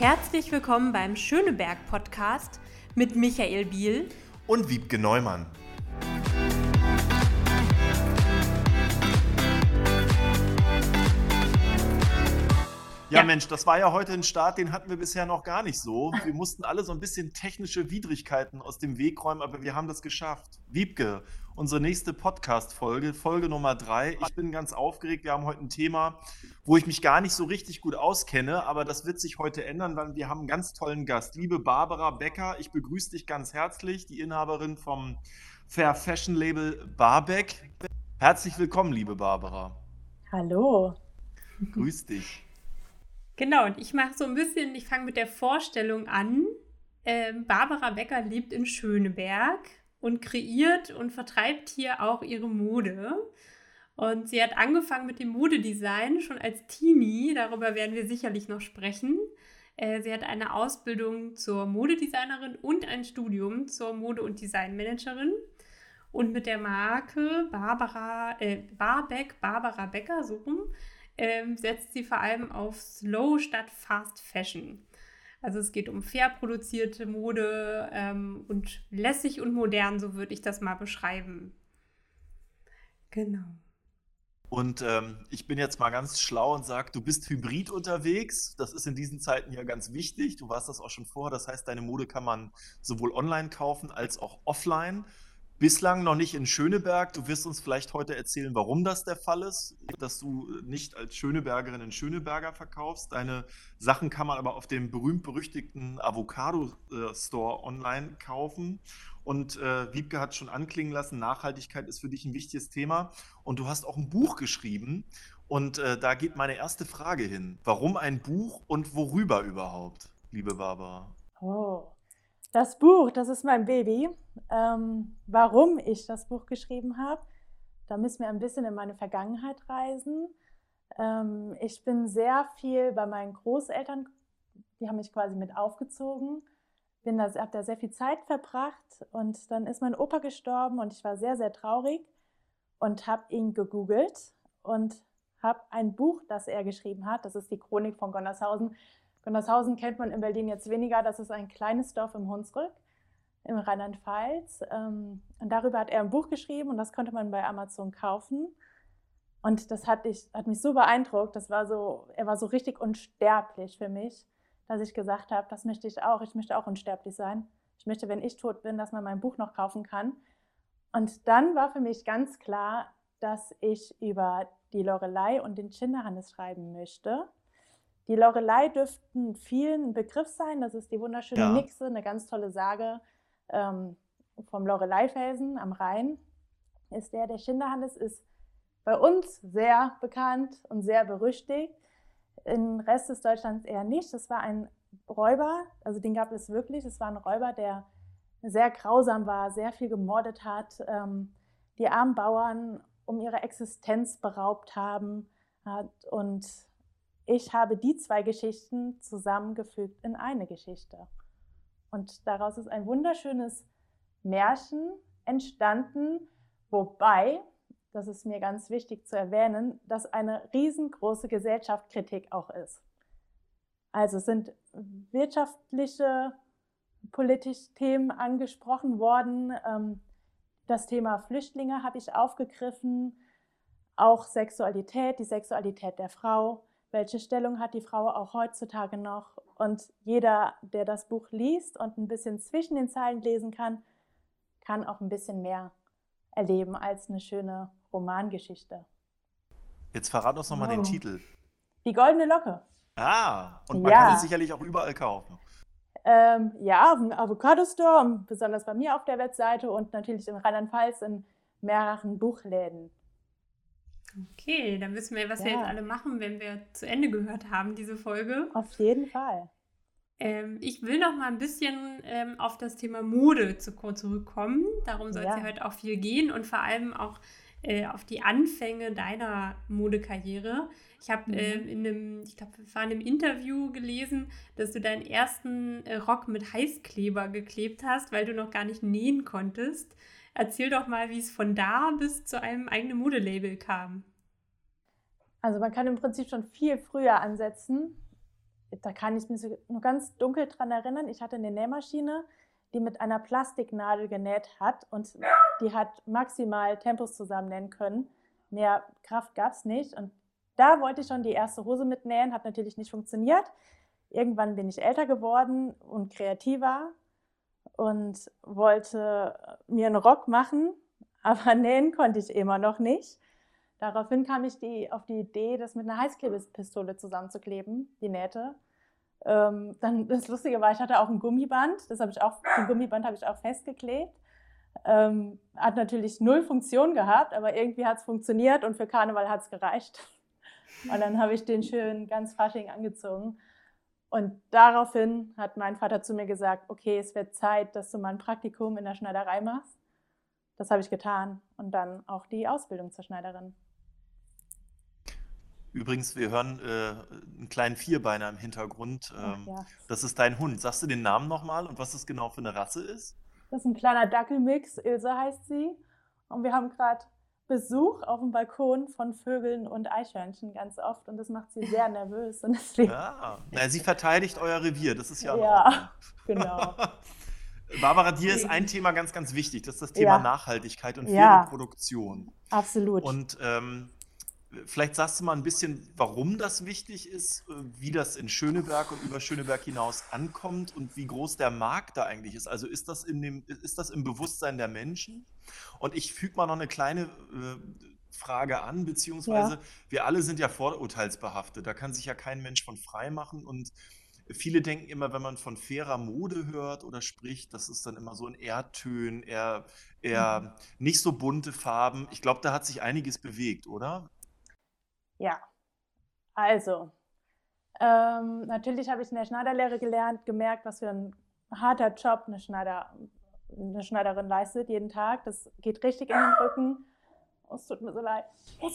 Herzlich willkommen beim Schöneberg Podcast mit Michael Biel und Wiebke Neumann. Ja, ja, Mensch, das war ja heute ein Start, den hatten wir bisher noch gar nicht so. Wir mussten alle so ein bisschen technische Widrigkeiten aus dem Weg räumen, aber wir haben das geschafft. Wiebke, unsere nächste Podcast-Folge, Folge Nummer drei. Ich bin ganz aufgeregt. Wir haben heute ein Thema, wo ich mich gar nicht so richtig gut auskenne, aber das wird sich heute ändern, weil wir haben einen ganz tollen Gast. Liebe Barbara Becker, ich begrüße dich ganz herzlich, die Inhaberin vom Fair Fashion Label Barbeck. Herzlich willkommen, liebe Barbara. Hallo. Grüß dich. Genau, und ich mache so ein bisschen, ich fange mit der Vorstellung an. Ähm, Barbara Becker lebt in Schöneberg und kreiert und vertreibt hier auch ihre Mode. Und sie hat angefangen mit dem Modedesign schon als Teenie, darüber werden wir sicherlich noch sprechen. Äh, sie hat eine Ausbildung zur Modedesignerin und ein Studium zur Mode- und Designmanagerin. Und mit der Marke Barbara, äh, Barbeck, Barbara Becker, so rum, ähm, setzt sie vor allem auf Slow statt Fast Fashion. Also es geht um fair produzierte Mode ähm, und lässig und modern, so würde ich das mal beschreiben. Genau. Und ähm, ich bin jetzt mal ganz schlau und sage, du bist hybrid unterwegs. Das ist in diesen Zeiten ja ganz wichtig. Du warst das auch schon vorher. Das heißt, deine Mode kann man sowohl online kaufen als auch offline. Bislang noch nicht in Schöneberg. Du wirst uns vielleicht heute erzählen, warum das der Fall ist, dass du nicht als Schönebergerin in Schöneberger verkaufst. Deine Sachen kann man aber auf dem berühmt-berüchtigten Avocado-Store online kaufen. Und äh, Wiebke hat schon anklingen lassen, Nachhaltigkeit ist für dich ein wichtiges Thema. Und du hast auch ein Buch geschrieben. Und äh, da geht meine erste Frage hin. Warum ein Buch und worüber überhaupt, liebe Barbara? Oh, das Buch, das ist mein Baby. Ähm, warum ich das Buch geschrieben habe, da müssen wir ein bisschen in meine Vergangenheit reisen. Ähm, ich bin sehr viel bei meinen Großeltern, die haben mich quasi mit aufgezogen. Bin habe da sehr viel Zeit verbracht und dann ist mein Opa gestorben und ich war sehr, sehr traurig und habe ihn gegoogelt und habe ein Buch, das er geschrieben hat, das ist die Chronik von Gonnershausen, Gundershausen kennt man in Berlin jetzt weniger. Das ist ein kleines Dorf im Hunsrück im Rheinland-Pfalz. Ähm, und darüber hat er ein Buch geschrieben und das konnte man bei Amazon kaufen. Und das hat, ich, hat mich so beeindruckt. Das war so, er war so richtig unsterblich für mich, dass ich gesagt habe, das möchte ich auch. Ich möchte auch unsterblich sein. Ich möchte, wenn ich tot bin, dass man mein Buch noch kaufen kann. Und dann war für mich ganz klar, dass ich über die Lorelei und den Schinderhannes schreiben möchte. Die Lorelei dürften vielen ein Begriff sein. Das ist die wunderschöne ja. Nixe, eine ganz tolle Sage ähm, vom Lorelei-Felsen am Rhein. Ist der, der Schinderhannes ist bei uns sehr bekannt und sehr berüchtigt. Im Rest des Deutschlands eher nicht. Das war ein Räuber, also den gab es wirklich. Es war ein Räuber, der sehr grausam war, sehr viel gemordet hat, ähm, die armen Bauern um ihre Existenz beraubt haben hat und ich habe die zwei Geschichten zusammengefügt in eine Geschichte. Und daraus ist ein wunderschönes Märchen entstanden, wobei, das ist mir ganz wichtig zu erwähnen, dass eine riesengroße Gesellschaftskritik auch ist. Also sind wirtschaftliche, politische Themen angesprochen worden. Ähm, das Thema Flüchtlinge habe ich aufgegriffen, auch Sexualität, die Sexualität der Frau welche Stellung hat die Frau auch heutzutage noch. Und jeder, der das Buch liest und ein bisschen zwischen den Zeilen lesen kann, kann auch ein bisschen mehr erleben als eine schöne Romangeschichte. Jetzt verrat uns nochmal oh. den Titel. Die goldene Locke. Ah, und man ja. kann es sicherlich auch überall kaufen. Ähm, ja, auf dem Avocado Store, besonders bei mir auf der Webseite und natürlich in Rheinland-Pfalz in mehreren Buchläden. Okay, dann wissen wir, was ja. wir jetzt alle machen, wenn wir zu Ende gehört haben, diese Folge. Auf jeden Fall. Ähm, ich will noch mal ein bisschen ähm, auf das Thema Mode zu, zurückkommen. Darum soll es ja. ja heute auch viel gehen und vor allem auch äh, auf die Anfänge deiner Modekarriere. Ich habe mhm. ähm, in einem, ich glaube, es war in einem Interview gelesen, dass du deinen ersten äh, Rock mit Heißkleber geklebt hast, weil du noch gar nicht nähen konntest. Erzähl doch mal, wie es von da bis zu einem eigenen Modelabel kam. Also man kann im Prinzip schon viel früher ansetzen. da kann ich mich nur ganz dunkel dran erinnern. Ich hatte eine Nähmaschine, die mit einer Plastiknadel genäht hat und die hat maximal Tempos zusammennähen können. Mehr Kraft gab es nicht. Und da wollte ich schon die erste Hose mitnähen, hat natürlich nicht funktioniert. Irgendwann bin ich älter geworden und kreativer und wollte mir einen Rock machen, aber nähen konnte ich immer noch nicht. Daraufhin kam ich die, auf die Idee, das mit einer Heißklebepistole zusammenzukleben, die Nähte. Ähm, dann das Lustige war, ich hatte auch ein Gummiband, das habe ich auch, ein Gummiband habe ich auch festgeklebt. Ähm, hat natürlich null Funktion gehabt, aber irgendwie hat es funktioniert und für Karneval hat es gereicht. Und dann habe ich den schön ganz Fasching angezogen. Und daraufhin hat mein Vater zu mir gesagt, okay, es wird Zeit, dass du mal ein Praktikum in der Schneiderei machst. Das habe ich getan und dann auch die Ausbildung zur Schneiderin. Übrigens, wir hören äh, einen kleinen Vierbeiner im Hintergrund. Ähm, ja. Das ist dein Hund. Sagst du den Namen nochmal und was das genau für eine Rasse ist? Das ist ein kleiner Dackelmix. Ilse heißt sie. Und wir haben gerade Besuch auf dem Balkon von Vögeln und Eichhörnchen ganz oft und das macht sie sehr nervös. Und deswegen ja, na, sie verteidigt euer Revier, das ist ja. Ja, genau. Barbara, dir ist ein Thema ganz, ganz wichtig. Das ist das Thema ja. Nachhaltigkeit und ja. Produktion. Absolut. Und ähm, Vielleicht sagst du mal ein bisschen, warum das wichtig ist, äh, wie das in Schöneberg und über Schöneberg hinaus ankommt und wie groß der Markt da eigentlich ist. Also ist das, in dem, ist das im Bewusstsein der Menschen? Und ich füge mal noch eine kleine äh, Frage an, beziehungsweise ja. wir alle sind ja vorurteilsbehaftet. Da kann sich ja kein Mensch von frei machen. Und viele denken immer, wenn man von fairer Mode hört oder spricht, das ist dann immer so in Erdtönen, eher, eher mhm. nicht so bunte Farben. Ich glaube, da hat sich einiges bewegt, oder? Ja, also, ähm, natürlich habe ich in der Schneiderlehre gelernt, gemerkt, was für ein harter Job eine, Schneider, eine Schneiderin leistet jeden Tag. Das geht richtig in den Rücken. Oh, es tut mir so leid.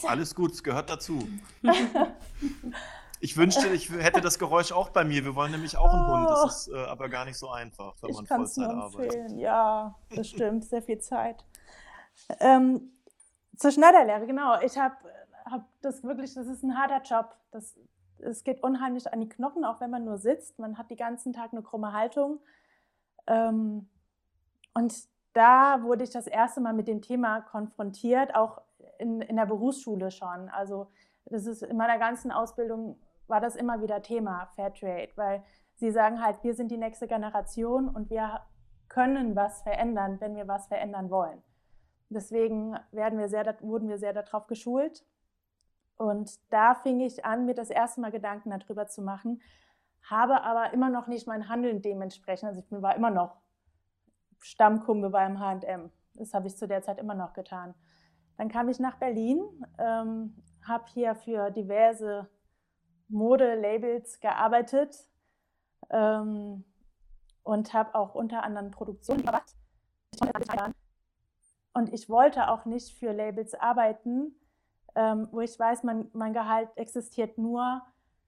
Alles gut, es gehört dazu. ich wünschte, ich hätte das Geräusch auch bei mir. Wir wollen nämlich auch einen Hund. Das ist äh, aber gar nicht so einfach, wenn ich man Vollzeit arbeitet. Ja, das stimmt. Sehr viel Zeit. Ähm, zur Schneiderlehre, genau. Ich habe habe das wirklich, das ist ein harter Job. Das, es geht unheimlich an die Knochen, auch wenn man nur sitzt. Man hat den ganzen Tag eine krumme Haltung. Ähm, und da wurde ich das erste Mal mit dem Thema konfrontiert, auch in, in der Berufsschule schon. Also das ist in meiner ganzen Ausbildung war das immer wieder Thema Fairtrade, weil sie sagen halt, wir sind die nächste Generation und wir können was verändern, wenn wir was verändern wollen. Deswegen werden wir sehr, wurden wir sehr darauf geschult. Und da fing ich an, mir das erste Mal Gedanken darüber zu machen, habe aber immer noch nicht mein Handeln dementsprechend. Also ich war immer noch Stammkunde beim H&M. Das habe ich zu der Zeit immer noch getan. Dann kam ich nach Berlin, ähm, habe hier für diverse Modelabels gearbeitet ähm, und habe auch unter anderem Produktion gemacht. Und ich wollte auch nicht für Labels arbeiten, ähm, wo ich weiß, mein, mein Gehalt existiert nur,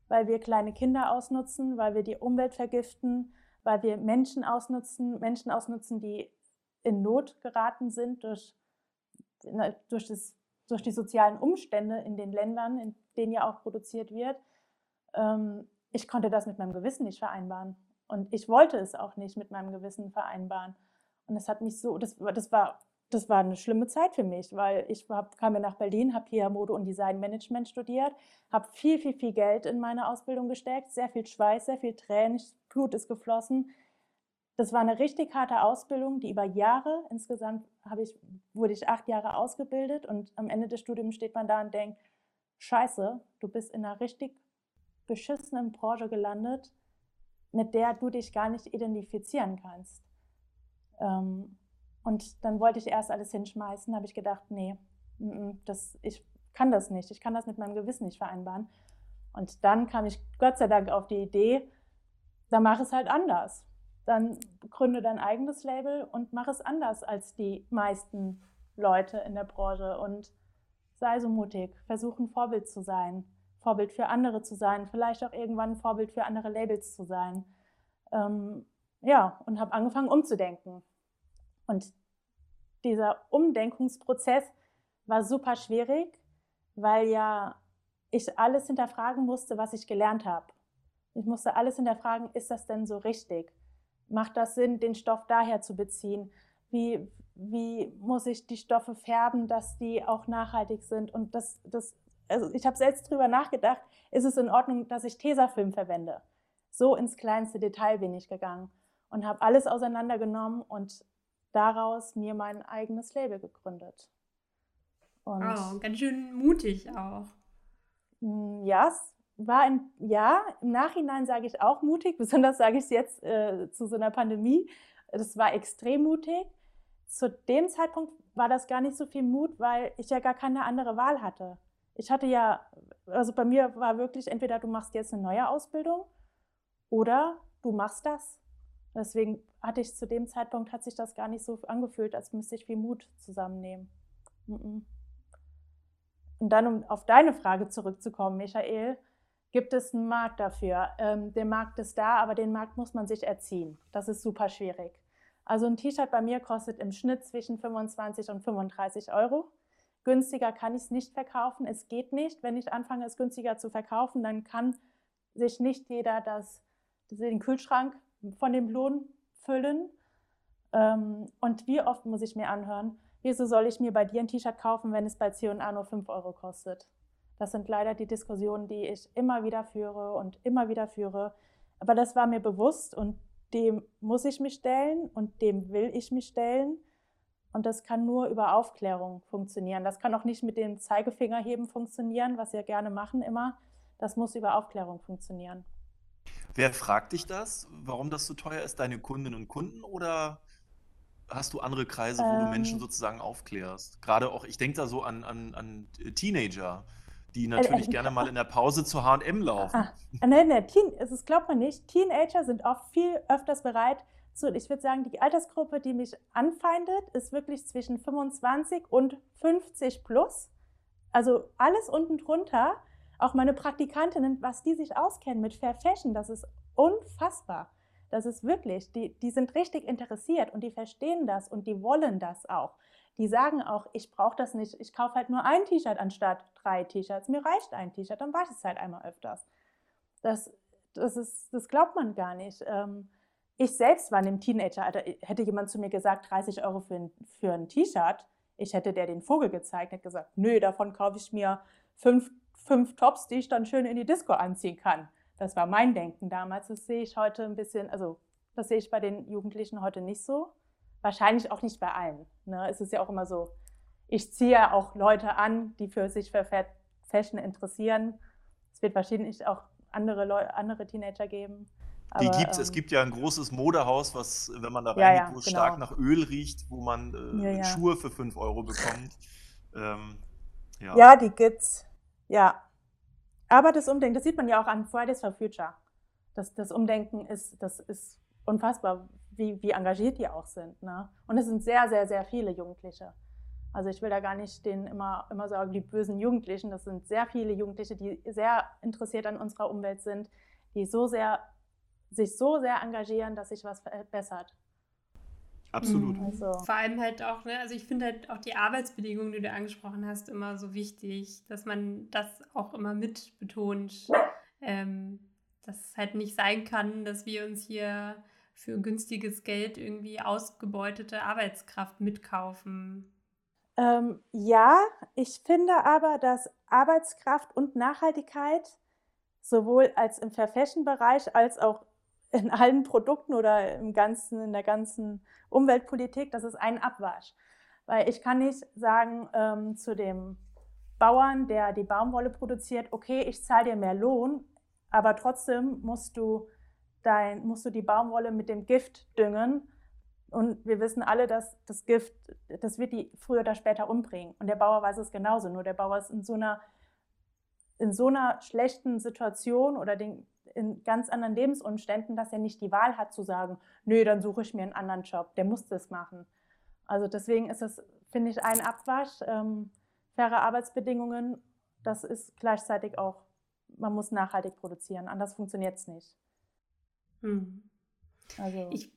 weil wir kleine Kinder ausnutzen, weil wir die Umwelt vergiften, weil wir Menschen ausnutzen, Menschen ausnutzen, die in Not geraten sind durch, durch, das, durch die sozialen Umstände in den Ländern, in denen ja auch produziert wird. Ähm, ich konnte das mit meinem Gewissen nicht vereinbaren. Und ich wollte es auch nicht mit meinem Gewissen vereinbaren. Und das hat mich so, das, das war das war eine schlimme Zeit für mich, weil ich hab, kam ja nach Berlin, habe hier Mode- und Designmanagement studiert, habe viel, viel, viel Geld in meine Ausbildung gesteckt, sehr viel Schweiß, sehr viel Tränen, Blut ist geflossen. Das war eine richtig harte Ausbildung, die über Jahre, insgesamt ich, wurde ich acht Jahre ausgebildet und am Ende des Studiums steht man da und denkt, scheiße, du bist in einer richtig beschissenen Branche gelandet, mit der du dich gar nicht identifizieren kannst. Ähm, und dann wollte ich erst alles hinschmeißen, habe ich gedacht, nee, das, ich kann das nicht, ich kann das mit meinem Gewissen nicht vereinbaren. Und dann kam ich Gott sei Dank auf die Idee, dann mach es halt anders. Dann gründe dein eigenes Label und mach es anders als die meisten Leute in der Branche und sei so mutig, versuch ein Vorbild zu sein, Vorbild für andere zu sein, vielleicht auch irgendwann ein Vorbild für andere Labels zu sein. Ähm, ja, und habe angefangen umzudenken. Und dieser Umdenkungsprozess war super schwierig, weil ja ich alles hinterfragen musste, was ich gelernt habe. Ich musste alles hinterfragen, ist das denn so richtig? Macht das Sinn, den Stoff daher zu beziehen? Wie, wie muss ich die Stoffe färben, dass die auch nachhaltig sind? Und das, das also ich habe selbst drüber nachgedacht, ist es in Ordnung, dass ich Tesafilm verwende? So ins kleinste Detail bin ich gegangen und habe alles auseinandergenommen und daraus mir mein eigenes Label gegründet. Und oh, ganz schön mutig auch. Hm, ja, es war ein, ja, im Nachhinein sage ich auch mutig, besonders sage ich es jetzt äh, zu so einer Pandemie. Das war extrem mutig. Zu dem Zeitpunkt war das gar nicht so viel Mut, weil ich ja gar keine andere Wahl hatte. Ich hatte ja, also bei mir war wirklich entweder du machst jetzt eine neue Ausbildung oder du machst das. Deswegen hatte ich zu dem Zeitpunkt, hat sich das gar nicht so angefühlt, als müsste ich viel Mut zusammennehmen. Und dann, um auf deine Frage zurückzukommen, Michael, gibt es einen Markt dafür. Ähm, der Markt ist da, aber den Markt muss man sich erziehen. Das ist super schwierig. Also ein T-Shirt bei mir kostet im Schnitt zwischen 25 und 35 Euro. Günstiger kann ich es nicht verkaufen. Es geht nicht. Wenn ich anfange, es günstiger zu verkaufen, dann kann sich nicht jeder das, den Kühlschrank von dem Lohn füllen. Ähm, und wie oft muss ich mir anhören, wieso soll ich mir bei dir ein T-Shirt kaufen, wenn es bei C&A nur 5 Euro kostet? Das sind leider die Diskussionen, die ich immer wieder führe und immer wieder führe. Aber das war mir bewusst und dem muss ich mich stellen und dem will ich mich stellen. Und das kann nur über Aufklärung funktionieren. Das kann auch nicht mit dem Zeigefingerheben funktionieren, was wir gerne machen immer. Das muss über Aufklärung funktionieren. Wer fragt dich das, warum das so teuer ist? Deine Kundinnen und Kunden oder hast du andere Kreise, wo ähm, du Menschen sozusagen aufklärst? Gerade auch, ich denke da so an, an, an Teenager, die äh, natürlich äh, gerne mal in der Pause zu HM laufen. Ah, ah, nein, nein, Teen, das glaubt man nicht. Teenager sind oft viel öfters bereit, zu, ich würde sagen, die Altersgruppe, die mich anfeindet, ist wirklich zwischen 25 und 50 plus. Also alles unten drunter auch meine Praktikantinnen, was die sich auskennen mit Fair Fashion, das ist unfassbar. Das ist wirklich, die, die sind richtig interessiert und die verstehen das und die wollen das auch. Die sagen auch, ich brauche das nicht, ich kaufe halt nur ein T-Shirt anstatt drei T-Shirts. Mir reicht ein T-Shirt, dann wasche ich es halt einmal öfters. Das, das, ist, das glaubt man gar nicht. Ähm, ich selbst war in dem Teenageralter, hätte jemand zu mir gesagt, 30 Euro für ein, für ein T-Shirt, ich hätte der den Vogel gezeigt, hätte gesagt, nö, davon kaufe ich mir fünf fünf Tops, die ich dann schön in die Disco anziehen kann. Das war mein Denken damals. Das sehe ich heute ein bisschen, also das sehe ich bei den Jugendlichen heute nicht so. Wahrscheinlich auch nicht bei allen. Ne? Es ist ja auch immer so, ich ziehe ja auch Leute an, die für sich für Fashion interessieren. Es wird wahrscheinlich auch andere, Leute, andere Teenager geben. Aber, die gibt's. Ähm, es gibt ja ein großes Modehaus, was, wenn man da reingeht, ja, ja, wo es genau. stark nach Öl riecht, wo man äh, ja, Schuhe für 5 Euro bekommt. Ähm, ja. ja, die gibt's. Ja. Aber das Umdenken, das sieht man ja auch an Fridays for Future. Das, das Umdenken ist, das ist unfassbar, wie, wie engagiert die auch sind. Ne? Und es sind sehr, sehr, sehr viele Jugendliche. Also ich will da gar nicht denen immer, immer sagen, die bösen Jugendlichen. Das sind sehr viele Jugendliche, die sehr interessiert an unserer Umwelt sind, die so sehr, sich so sehr engagieren, dass sich was verbessert. Absolut. Mhm. Also. Vor allem halt auch, ne, also ich finde halt auch die Arbeitsbedingungen, die du angesprochen hast, immer so wichtig, dass man das auch immer mit betont, ähm, dass es halt nicht sein kann, dass wir uns hier für günstiges Geld irgendwie ausgebeutete Arbeitskraft mitkaufen. Ähm, ja, ich finde aber, dass Arbeitskraft und Nachhaltigkeit sowohl als im Fair Fashion Bereich als auch in allen Produkten oder im ganzen, in der ganzen Umweltpolitik, das ist ein Abwasch. Weil ich kann nicht sagen ähm, zu dem Bauern, der die Baumwolle produziert, okay, ich zahle dir mehr Lohn, aber trotzdem musst du, dein, musst du die Baumwolle mit dem Gift düngen. Und wir wissen alle, dass das Gift, das wird die früher oder später umbringen. Und der Bauer weiß es genauso. Nur der Bauer ist in so einer, in so einer schlechten Situation oder den, in ganz anderen Lebensumständen, dass er nicht die Wahl hat zu sagen, nö, dann suche ich mir einen anderen Job. Der muss das machen. Also deswegen ist es, finde ich, ein Abwasch. Ähm, faire Arbeitsbedingungen, das ist gleichzeitig auch, man muss nachhaltig produzieren, anders funktioniert es nicht. Hm. Also. Ich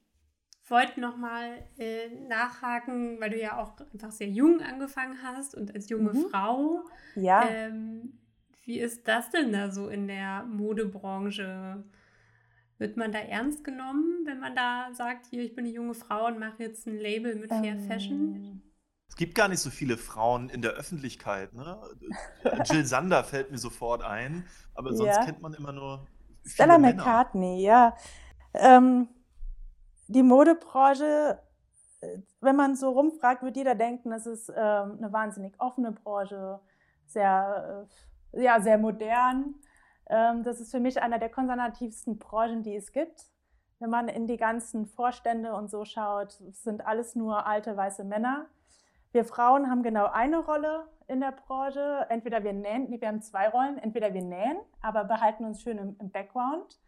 wollte nochmal äh, nachhaken, weil du ja auch einfach sehr jung angefangen hast und als junge mhm. Frau. Ja. Ähm, wie ist das denn da so in der Modebranche? Wird man da ernst genommen, wenn man da sagt, hier, ich bin eine junge Frau und mache jetzt ein Label mit Fair ähm, Fashion? Es gibt gar nicht so viele Frauen in der Öffentlichkeit. Ne? Jill Sander fällt mir sofort ein, aber sonst ja. kennt man immer nur. Stella McCartney, ja. Ähm, die Modebranche, äh, wenn man so rumfragt, wird jeder denken, das ist ähm, eine wahnsinnig offene Branche, sehr, äh, ja, sehr modern. Ähm, das ist für mich einer der konservativsten Branchen, die es gibt. Wenn man in die ganzen Vorstände und so schaut, sind alles nur alte weiße Männer. Wir Frauen haben genau eine Rolle in der Branche. Entweder wir nähen, nee, wir haben zwei Rollen. Entweder wir nähen, aber behalten uns schön im, im Background.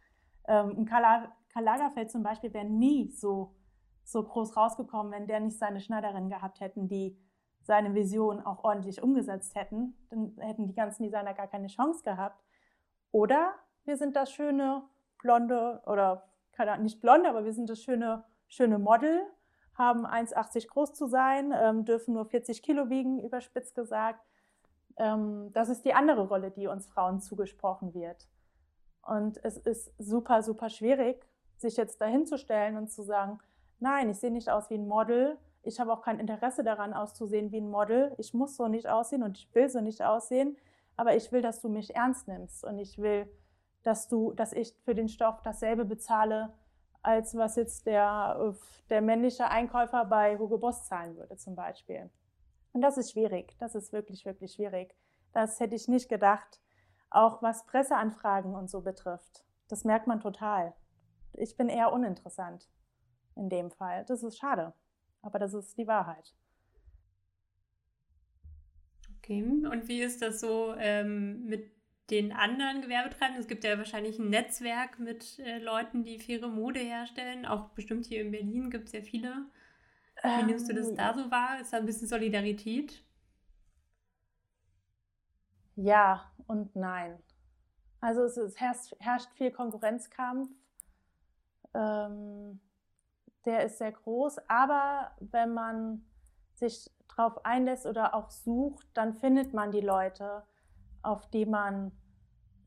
Ähm, Karl, Karl Lagerfeld zum Beispiel wäre nie so, so groß rausgekommen, wenn der nicht seine Schneiderin gehabt hätten, die seine Vision auch ordentlich umgesetzt hätten. Dann hätten die ganzen Designer gar keine Chance gehabt. Oder wir sind das schöne blonde oder nicht blonde, aber wir sind das schöne, schöne Model, haben 1,80 groß zu sein, ähm, dürfen nur 40 Kilo wiegen, überspitzt gesagt. Ähm, das ist die andere Rolle, die uns Frauen zugesprochen wird. Und es ist super, super schwierig, sich jetzt dahinzustellen und zu sagen, nein, ich sehe nicht aus wie ein Model, ich habe auch kein Interesse daran auszusehen wie ein Model, ich muss so nicht aussehen und ich will so nicht aussehen aber ich will, dass du mich ernst nimmst und ich will, dass du, dass ich für den Stoff dasselbe bezahle, als was jetzt der, der männliche Einkäufer bei Hugo Boss zahlen würde zum Beispiel. Und das ist schwierig, das ist wirklich, wirklich schwierig. Das hätte ich nicht gedacht, auch was Presseanfragen und so betrifft. Das merkt man total. Ich bin eher uninteressant in dem Fall. Das ist schade, aber das ist die Wahrheit. Okay, und wie ist das so ähm, mit den anderen Gewerbetreibenden? Es gibt ja wahrscheinlich ein Netzwerk mit äh, Leuten, die faire Mode herstellen. Auch bestimmt hier in Berlin gibt es ja viele. Wie nimmst du das ähm, da so wahr? Ist da ein bisschen Solidarität? Ja und nein. Also es, es herrscht, herrscht, viel Konkurrenzkampf. Ähm, der ist sehr groß, aber wenn man sich drauf einlässt oder auch sucht, dann findet man die Leute, auf die man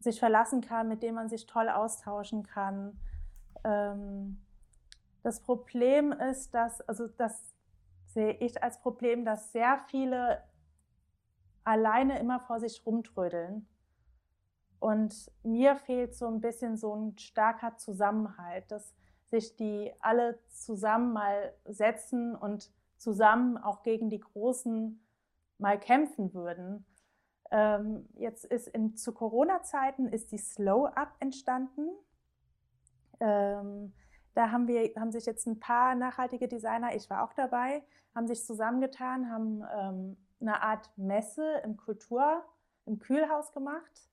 sich verlassen kann, mit denen man sich toll austauschen kann. Ähm, das Problem ist, dass, also das sehe ich als Problem, dass sehr viele alleine immer vor sich rumtrödeln. Und mir fehlt so ein bisschen so ein starker Zusammenhalt, dass sich die alle zusammen mal setzen und zusammen auch gegen die Großen mal kämpfen würden. Ähm, jetzt ist in, zu Corona-Zeiten ist die Slow Up entstanden. Ähm, da haben, wir, haben sich jetzt ein paar nachhaltige Designer, ich war auch dabei, haben sich zusammengetan, haben ähm, eine Art Messe im Kultur, im Kühlhaus gemacht.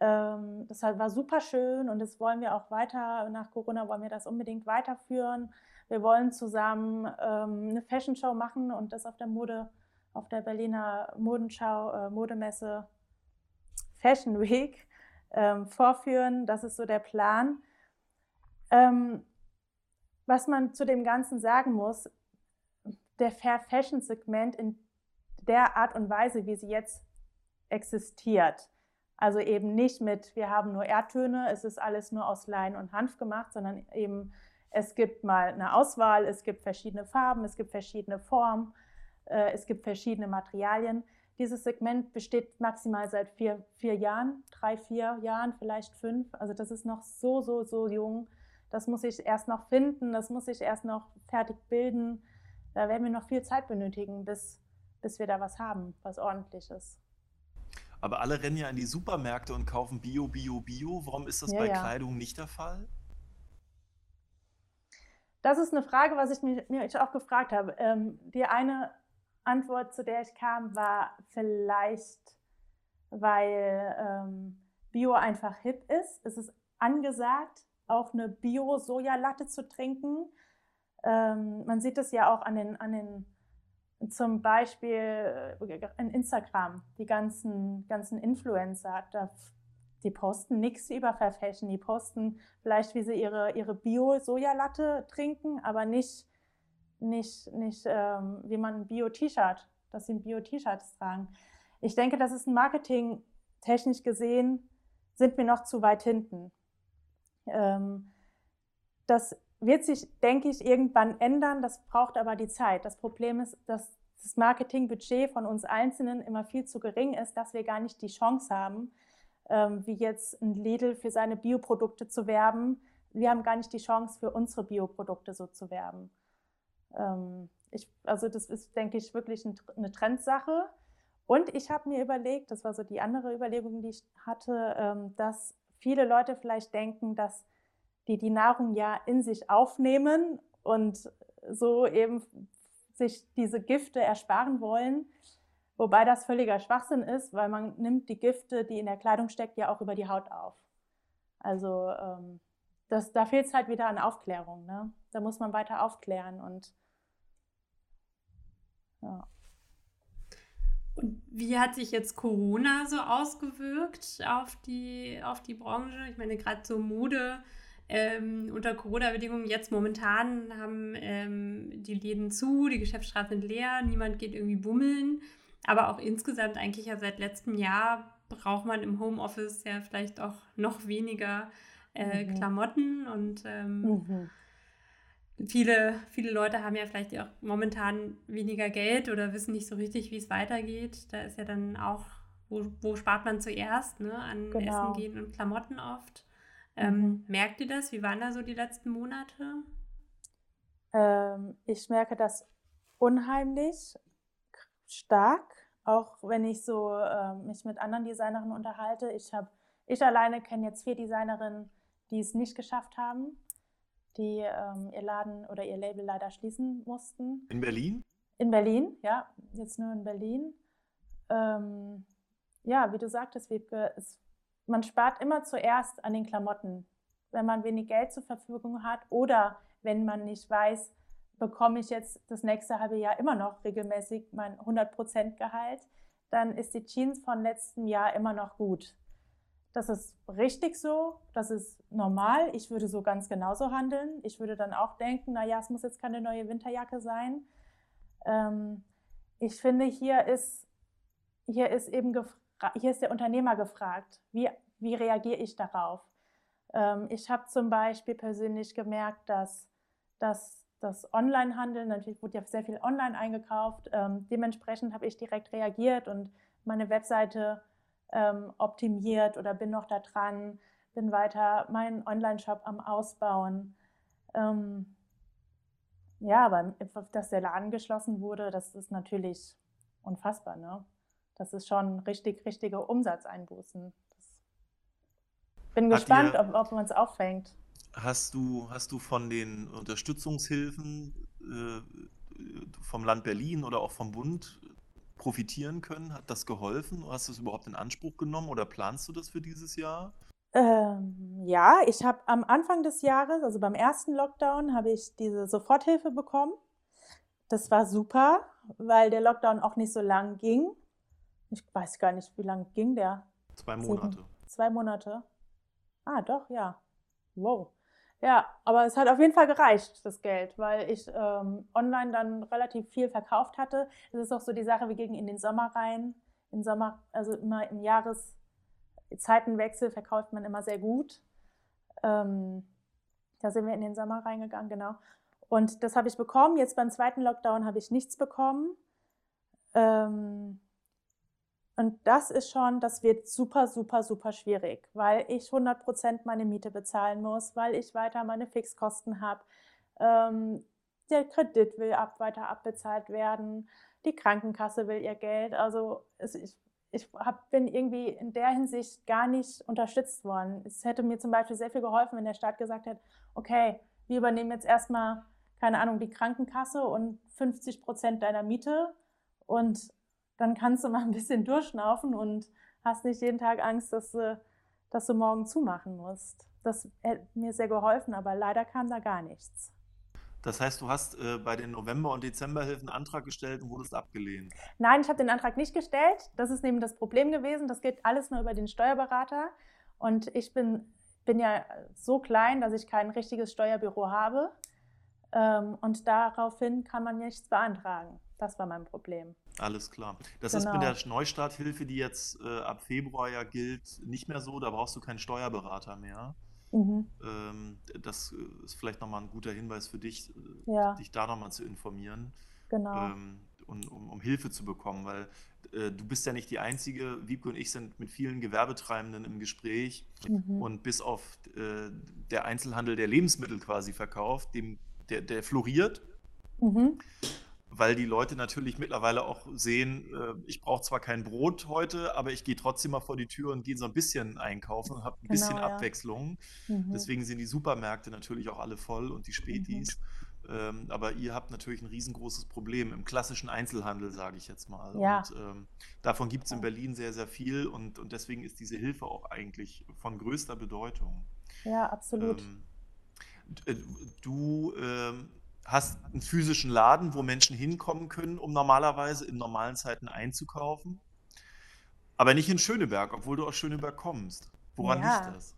Ähm, das war super schön und das wollen wir auch weiter, nach Corona wollen wir das unbedingt weiterführen wir wollen zusammen ähm, eine Fashion Show machen und das auf der Mode, auf der Berliner Modenschau, äh, Modemesse Fashion Week ähm, vorführen. Das ist so der Plan. Ähm, was man zu dem Ganzen sagen muss, der Fair Fashion Segment in der Art und Weise, wie sie jetzt existiert. Also eben nicht mit, wir haben nur Erdtöne, es ist alles nur aus Lein und Hanf gemacht, sondern eben es gibt mal eine Auswahl, es gibt verschiedene Farben, es gibt verschiedene Formen, äh, es gibt verschiedene Materialien. Dieses Segment besteht maximal seit vier, vier Jahren, drei, vier Jahren, vielleicht fünf. Also das ist noch so, so, so jung. Das muss ich erst noch finden, das muss ich erst noch fertig bilden. Da werden wir noch viel Zeit benötigen, bis, bis wir da was haben, was ordentlich ist. Aber alle rennen ja in die Supermärkte und kaufen Bio, Bio, Bio. Warum ist das ja, bei ja. Kleidung nicht der Fall? Das ist eine Frage, was ich mir, mir auch gefragt habe. Ähm, die eine Antwort, zu der ich kam, war vielleicht, weil ähm, Bio einfach hip ist. Es ist angesagt, auch eine Bio-Sojalatte zu trinken. Ähm, man sieht es ja auch an den, an den zum Beispiel äh, in Instagram, die ganzen, ganzen Influencer. Die posten nichts über Fair Fashion. Die posten vielleicht, wie sie ihre, ihre Bio-Sojalatte trinken, aber nicht, nicht, nicht ähm, wie man ein Bio-T-Shirt, dass sie ein Bio-T-Shirts tragen. Ich denke, das ist ein Marketing technisch gesehen, sind wir noch zu weit hinten. Ähm, das wird sich, denke ich, irgendwann ändern. Das braucht aber die Zeit. Das Problem ist, dass das Marketingbudget von uns Einzelnen immer viel zu gering ist, dass wir gar nicht die Chance haben, ähm, wie jetzt ein Lidl für seine Bioprodukte zu werben. Wir haben gar nicht die Chance, für unsere Bioprodukte so zu werben. Ähm, ich, also das ist, denke ich, wirklich ein, eine Trendsache. Und ich habe mir überlegt, das war so die andere Überlegung, die ich hatte, ähm, dass viele Leute vielleicht denken, dass die die Nahrung ja in sich aufnehmen und so eben sich diese Gifte ersparen wollen. Wobei das völliger Schwachsinn ist, weil man nimmt die Gifte, die in der Kleidung steckt, ja auch über die Haut auf. Also ähm, das, da fehlt es halt wieder an Aufklärung. Ne? Da muss man weiter aufklären und ja. Und wie hat sich jetzt Corona so ausgewirkt auf die, auf die Branche? Ich meine, gerade so Mode ähm, unter Corona-Bedingungen jetzt momentan haben ähm, die Läden zu, die Geschäftsstraßen sind leer, niemand geht irgendwie bummeln. Aber auch insgesamt eigentlich ja seit letztem Jahr braucht man im Homeoffice ja vielleicht auch noch weniger äh, mhm. Klamotten und ähm, mhm viele, viele Leute haben ja vielleicht auch momentan weniger Geld oder wissen nicht so richtig, wie es weitergeht. Da ist ja dann auch, wo, wo spart man zuerst, ne? An genau. Essen gehen und Klamotten oft. Ähm, mhm. Merkt ihr das? Wie waren da so die letzten Monate? Ähm, ich merke das unheimlich stark, auch wenn ich so äh, mich mit anderen Designerinnen unterhalte. Ich habe, ich alleine kenne jetzt vier Designerinnen, die es nicht geschafft haben die ähm, ihr Laden oder ihr Label leider schließen mussten. In Berlin? In Berlin, ja, jetzt nur in Berlin. Ähm, ja, wie du sagtest, Wiebke, es, man spart immer zuerst an den Klamotten, wenn man wenig Geld zur Verfügung hat oder wenn man nicht weiß, bekomme ich jetzt das nächste halbe Jahr immer noch regelmäßig mein 100% Gehalt, dann ist die Jeans von letztem Jahr immer noch gut. Das ist richtig so, das ist normal. Ich würde so ganz genauso handeln. Ich würde dann auch denken, naja, es muss jetzt keine neue Winterjacke sein. Ähm, ich finde, hier ist, hier ist eben hier ist der Unternehmer gefragt. Wie, wie reagiere ich darauf? Ähm, ich habe zum Beispiel persönlich gemerkt, dass, dass das Onlinehandel, natürlich wurde ja sehr viel online eingekauft, ähm, dementsprechend habe ich direkt reagiert und meine Webseite ähm, optimiert oder bin noch da dran, bin weiter meinen Online-Shop am Ausbauen. Ähm, ja, aber dass der Laden geschlossen wurde, das ist natürlich unfassbar. Ne? Das ist schon richtig, richtige Umsatzeinbußen. Das bin Hat gespannt, ihr, ob, ob man es auffängt. Hast du, hast du von den Unterstützungshilfen äh, vom Land Berlin oder auch vom Bund profitieren können? Hat das geholfen? Hast du es überhaupt in Anspruch genommen oder planst du das für dieses Jahr? Ähm, ja, ich habe am Anfang des Jahres, also beim ersten Lockdown, habe ich diese Soforthilfe bekommen. Das war super, weil der Lockdown auch nicht so lang ging. Ich weiß gar nicht, wie lang ging der? Zwei Monate. Sieben, zwei Monate. Ah, doch, ja. Wow. Ja, aber es hat auf jeden Fall gereicht, das Geld, weil ich ähm, online dann relativ viel verkauft hatte. Es ist auch so die Sache, wir gingen in den Sommer rein. Im Sommer, also immer im Jahreszeitenwechsel verkauft man immer sehr gut. Ähm, da sind wir in den Sommer reingegangen, genau. Und das habe ich bekommen. Jetzt beim zweiten Lockdown habe ich nichts bekommen. Ähm, und das ist schon, das wird super, super, super schwierig, weil ich 100 Prozent meine Miete bezahlen muss, weil ich weiter meine Fixkosten habe. Ähm, der Kredit will ab, weiter abbezahlt werden, die Krankenkasse will ihr Geld. Also es, ich, ich hab, bin irgendwie in der Hinsicht gar nicht unterstützt worden. Es hätte mir zum Beispiel sehr viel geholfen, wenn der Staat gesagt hätte, okay, wir übernehmen jetzt erstmal, keine Ahnung, die Krankenkasse und 50 Prozent deiner Miete und dann kannst du mal ein bisschen durchschnaufen und hast nicht jeden Tag Angst, dass du, dass du morgen zumachen musst. Das hätte mir sehr geholfen, aber leider kam da gar nichts. Das heißt, du hast äh, bei den November- und Dezemberhilfen einen Antrag gestellt und wurdest abgelehnt? Nein, ich habe den Antrag nicht gestellt. Das ist nämlich das Problem gewesen. Das geht alles nur über den Steuerberater. Und ich bin, bin ja so klein, dass ich kein richtiges Steuerbüro habe. Ähm, und daraufhin kann man nichts beantragen. Das war mein Problem. Alles klar. Das genau. ist mit der Neustarthilfe, die jetzt äh, ab Februar ja gilt, nicht mehr so. Da brauchst du keinen Steuerberater mehr. Mhm. Ähm, das ist vielleicht nochmal ein guter Hinweis für dich, ja. dich da nochmal zu informieren. Genau. Ähm, und, um, um, Hilfe zu bekommen, weil äh, du bist ja nicht die Einzige. Wiebke und ich sind mit vielen Gewerbetreibenden im Gespräch mhm. und bis auf äh, der Einzelhandel, der Lebensmittel quasi verkauft, dem, der, der floriert. Mhm weil die Leute natürlich mittlerweile auch sehen, äh, ich brauche zwar kein Brot heute, aber ich gehe trotzdem mal vor die Tür und gehe so ein bisschen einkaufen und habe ein genau, bisschen ja. Abwechslung. Mhm. Deswegen sind die Supermärkte natürlich auch alle voll und die Spätis. Mhm. Ähm, aber ihr habt natürlich ein riesengroßes Problem im klassischen Einzelhandel, sage ich jetzt mal. Ja. Und ähm, davon gibt es in Berlin sehr, sehr viel und, und deswegen ist diese Hilfe auch eigentlich von größter Bedeutung. Ja, absolut. Ähm, äh, du ähm, hast einen physischen Laden, wo Menschen hinkommen können, um normalerweise in normalen Zeiten einzukaufen. Aber nicht in Schöneberg, obwohl du aus Schöneberg kommst. Woran ja. liegt das?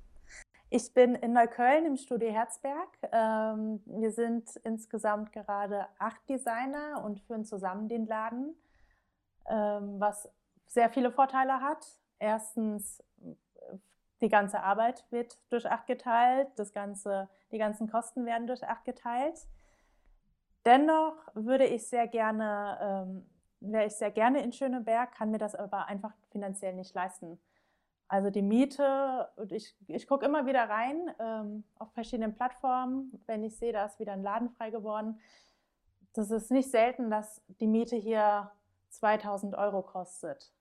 Ich bin in Neukölln im Studio Herzberg. Ähm, wir sind insgesamt gerade acht Designer und führen zusammen den Laden, ähm, was sehr viele Vorteile hat. Erstens, die ganze Arbeit wird durch acht geteilt, das ganze, die ganzen Kosten werden durch acht geteilt. Dennoch würde ich sehr gerne, ähm, wäre ich sehr gerne in Schöneberg, kann mir das aber einfach finanziell nicht leisten. Also die Miete, ich, ich gucke immer wieder rein ähm, auf verschiedenen Plattformen, wenn ich sehe, da ist wieder ein Laden frei geworden. Das ist nicht selten, dass die Miete hier 2000 Euro kostet.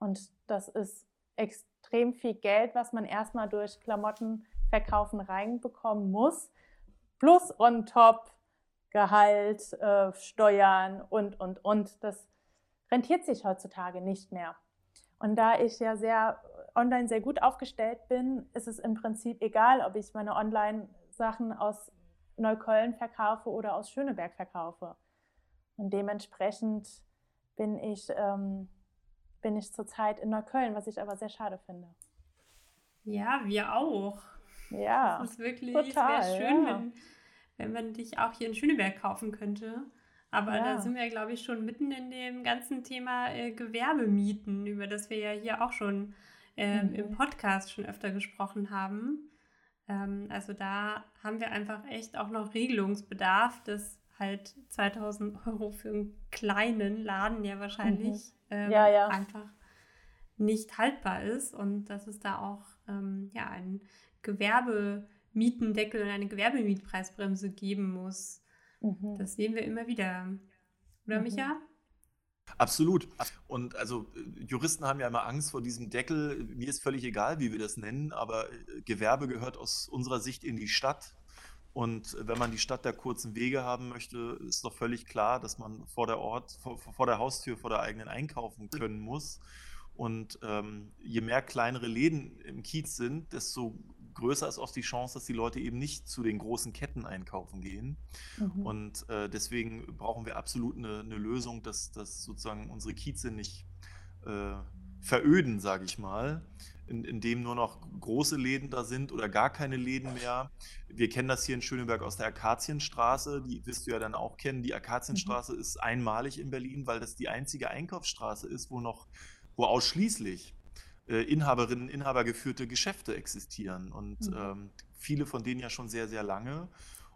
Und das ist extrem viel Geld, was man erstmal durch Klamottenverkaufen reinbekommen muss. Plus on top Gehalt, äh, Steuern und, und, und. Das rentiert sich heutzutage nicht mehr. Und da ich ja sehr online sehr gut aufgestellt bin, ist es im Prinzip egal, ob ich meine Online-Sachen aus Neukölln verkaufe oder aus Schöneberg verkaufe. Und dementsprechend bin ich, ähm, bin ich zurzeit in Neukölln, was ich aber sehr schade finde. Ja, wir auch. Ja. Das ist wirklich total, schön, ja. wenn wenn man dich auch hier in Schöneberg kaufen könnte. Aber ja. da sind wir, glaube ich, schon mitten in dem ganzen Thema äh, Gewerbemieten, über das wir ja hier auch schon äh, mhm. im Podcast schon öfter gesprochen haben. Ähm, also da haben wir einfach echt auch noch Regelungsbedarf, dass halt 2000 Euro für einen kleinen Laden ja wahrscheinlich mhm. ähm, ja, ja. einfach nicht haltbar ist und dass es da auch ähm, ja, ein Gewerbe Mietendeckel und eine Gewerbemietpreisbremse geben muss. Mhm. Das sehen wir immer wieder. Oder, mhm. Micha? Absolut. Und also Juristen haben ja immer Angst vor diesem Deckel. Mir ist völlig egal, wie wir das nennen, aber äh, Gewerbe gehört aus unserer Sicht in die Stadt. Und wenn man die Stadt der kurzen Wege haben möchte, ist doch völlig klar, dass man vor der Ort, vor, vor der Haustür, vor der eigenen einkaufen können muss. Und ähm, je mehr kleinere Läden im Kiez sind, desto größer ist auch die Chance, dass die Leute eben nicht zu den großen Ketten einkaufen gehen. Mhm. Und äh, deswegen brauchen wir absolut eine, eine, Lösung, dass, dass sozusagen unsere Kieze nicht äh, veröden, sage ich mal, in, in dem nur noch große Läden da sind oder gar keine Läden mehr. Wir kennen das hier in Schöneberg aus der Akazienstraße, die wirst du ja dann auch kennen. Die Akazienstraße mhm. ist einmalig in Berlin, weil das die einzige Einkaufsstraße ist, wo noch, wo ausschließlich äh, Inhaberinnen, Inhaber geführte Geschäfte existieren und mhm. ähm, viele von denen ja schon sehr, sehr lange.